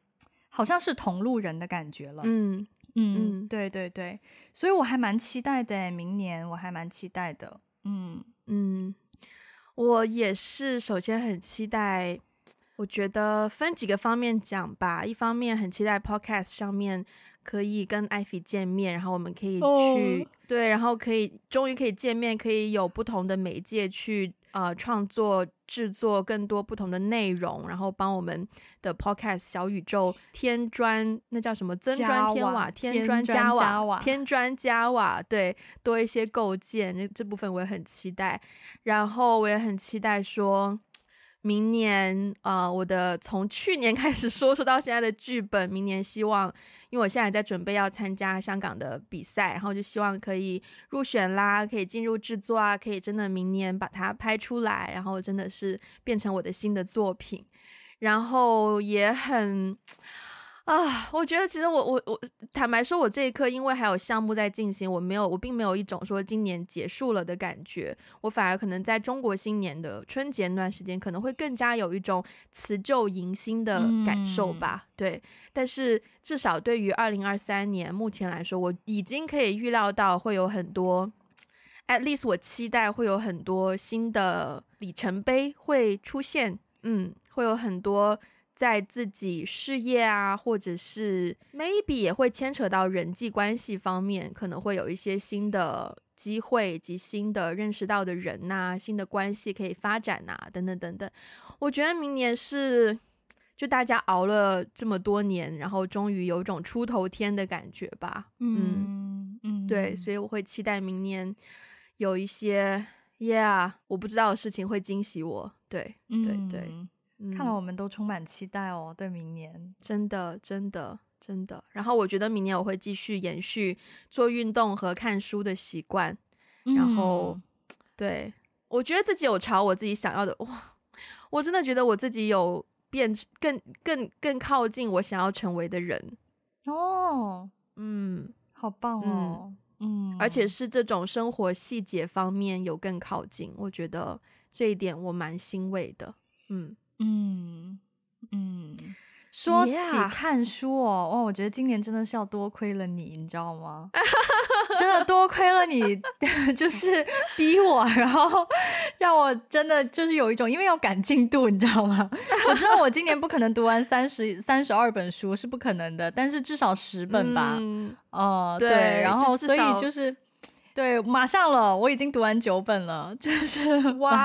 好像是同路人的感觉了。嗯嗯，嗯对对对，所以我还蛮期待的，明年我还蛮期待的。嗯嗯。我也是，首先很期待。我觉得分几个方面讲吧。一方面很期待 Podcast 上面可以跟艾菲见面，然后我们可以去、oh. 对，然后可以终于可以见面，可以有不同的媒介去。呃，创作制作更多不同的内容，然后帮我们的 Podcast 小宇宙添砖，那叫什么？增砖添瓦，添砖加瓦，添砖加瓦，对，多一些构建，这这部分我也很期待。然后我也很期待说。明年，呃，我的从去年开始说说到现在的剧本，明年希望，因为我现在在准备要参加香港的比赛，然后就希望可以入选啦，可以进入制作啊，可以真的明年把它拍出来，然后真的是变成我的新的作品，然后也很。啊，我觉得其实我我我坦白说，我这一刻因为还有项目在进行，我没有我并没有一种说今年结束了的感觉，我反而可能在中国新年的春节那段时间可能会更加有一种辞旧迎新的感受吧。嗯、对，但是至少对于二零二三年目前来说，我已经可以预料到会有很多，at least 我期待会有很多新的里程碑会出现，嗯，会有很多。在自己事业啊，或者是 maybe 也会牵扯到人际关系方面，可能会有一些新的机会以及新的认识到的人呐、啊，新的关系可以发展呐、啊，等等等等。我觉得明年是就大家熬了这么多年，然后终于有种出头天的感觉吧。嗯嗯，对，所以我会期待明年有一些 yeah 我不知道的事情会惊喜我。对对对。对看来我们都充满期待哦，对明年，真的，真的，真的。然后我觉得明年我会继续延续做运动和看书的习惯。嗯、然后，对，我觉得自己有朝我自己想要的，哇，我真的觉得我自己有变更更更靠近我想要成为的人。哦，嗯，好棒哦，嗯，而且是这种生活细节方面有更靠近，我觉得这一点我蛮欣慰的，嗯。嗯嗯，说起看书哦，哇，我觉得今年真的是要多亏了你，你知道吗？真的多亏了你，*laughs* 就是逼我，然后让我真的就是有一种，因为要赶进度，你知道吗？我知道我今年不可能读完三十三十二本书是不可能的，但是至少十本吧。嗯，呃、对，对，然后所以就是。对，马上了，我已经读完九本了，就是哇，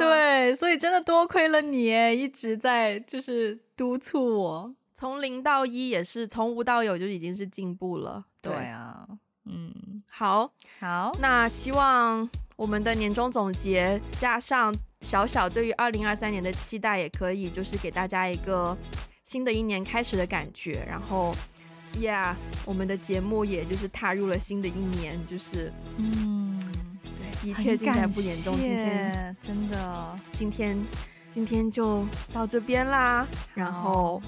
对，所以真的多亏了你，一直在就是督促我，从零到一也是从无到有就已经是进步了。对，对啊，嗯，好，好，那希望我们的年终总结加上小小对于二零二三年的期待，也可以就是给大家一个新的一年开始的感觉，然后。Yeah，我们的节目也就是踏入了新的一年，就是嗯，对，一切尽在不言中。今天真的，今天今天就到这边啦。然后，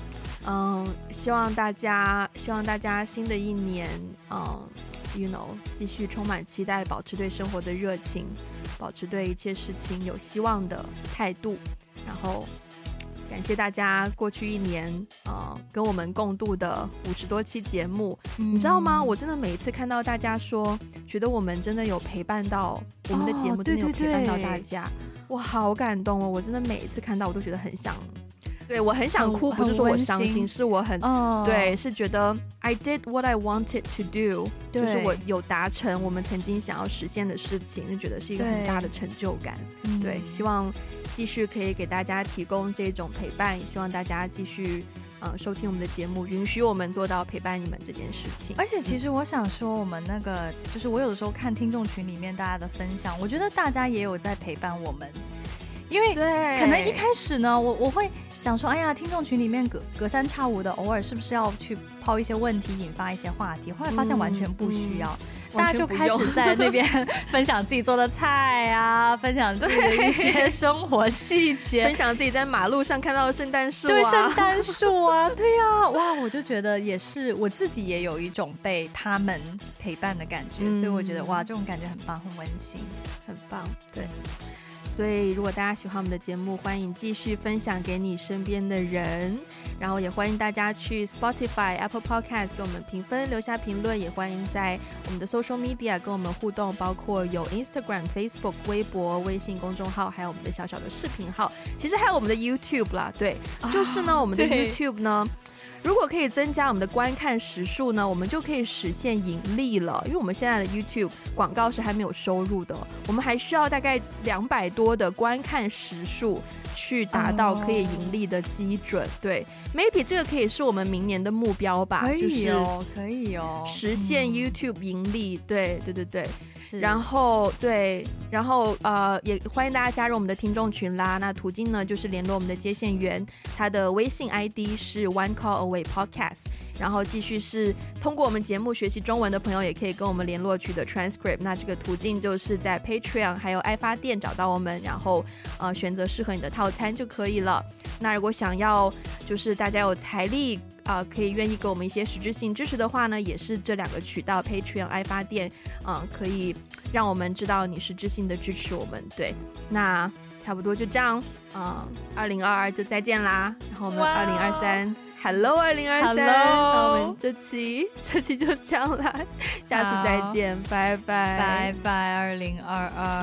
嗯，希望大家希望大家新的一年，嗯，you know，继续充满期待，保持对生活的热情，保持对一切事情有希望的态度，然后。感谢大家过去一年，呃，跟我们共度的五十多期节目，嗯、你知道吗？我真的每一次看到大家说，觉得我们真的有陪伴到，我们的节目真的有陪伴到大家，我好感动哦！我真的每一次看到我都觉得很想，对，我很想哭，不是说我伤心，是我很、哦、对，是觉得 I did what I wanted to do，就是我有达成我们曾经想要实现的事情，就觉得是一个很大的成就感。对，对，希望继续可以给大家提供这种陪伴，也希望大家继续。嗯，收听我们的节目，允许我们做到陪伴你们这件事情。而且，其实我想说，我们那个就是我有的时候看听众群里面大家的分享，我觉得大家也有在陪伴我们。因为对，可能一开始呢，我我会想说，哎呀，听众群里面隔隔三差五的，偶尔是不是要去抛一些问题，引发一些话题？后来发现完全不需要。大家就开始在那边 *laughs* 分享自己做的菜啊，分享自己的一些生活细节，*laughs* 分享自己在马路上看到的圣诞树啊，对，圣诞树啊，*laughs* 对呀、啊，哇，我就觉得也是，我自己也有一种被他们陪伴的感觉，嗯、所以我觉得哇，这种感觉很棒，很温馨，很棒，对。所以，如果大家喜欢我们的节目，欢迎继续分享给你身边的人，然后也欢迎大家去 Spotify、Apple Podcast 给我们评分、留下评论，也欢迎在我们的 Social Media 跟我们互动，包括有 Instagram、Facebook、微博、微信公众号，还有我们的小小的视频号，其实还有我们的 YouTube 啦。对，就是呢，我们的 YouTube 呢。如果可以增加我们的观看时数呢，我们就可以实现盈利了。因为我们现在的 YouTube 广告是还没有收入的，我们还需要大概两百多的观看时数去达到可以盈利的基准。Oh. 对，maybe 这个可以是我们明年的目标吧。可以哦，可以哦，实现 YouTube 盈利。嗯、对对对对，是。然后对，然后呃，也欢迎大家加入我们的听众群啦。那途径呢，就是联络我们的接线员，他的微信 ID 是 One Call Away Podcast，然后继续是通过我们节目学习中文的朋友，也可以跟我们联络取得 transcript。那这个途径就是在 Patreon 还有爱发电找到我们，然后呃选择适合你的套餐就可以了。那如果想要就是大家有财力啊、可以愿意给我们一些实质性支持的话呢，也是这两个渠道 Patreon 爱发电，嗯、可以让我们知道你实质性的支持我们。对，那差不多就这样，嗯，二零二二就再见啦，然后我们二零二三。Hello，二零二三，那我们这期 *laughs* 这期就这样啦，下次再见，拜拜，拜拜，二零二二。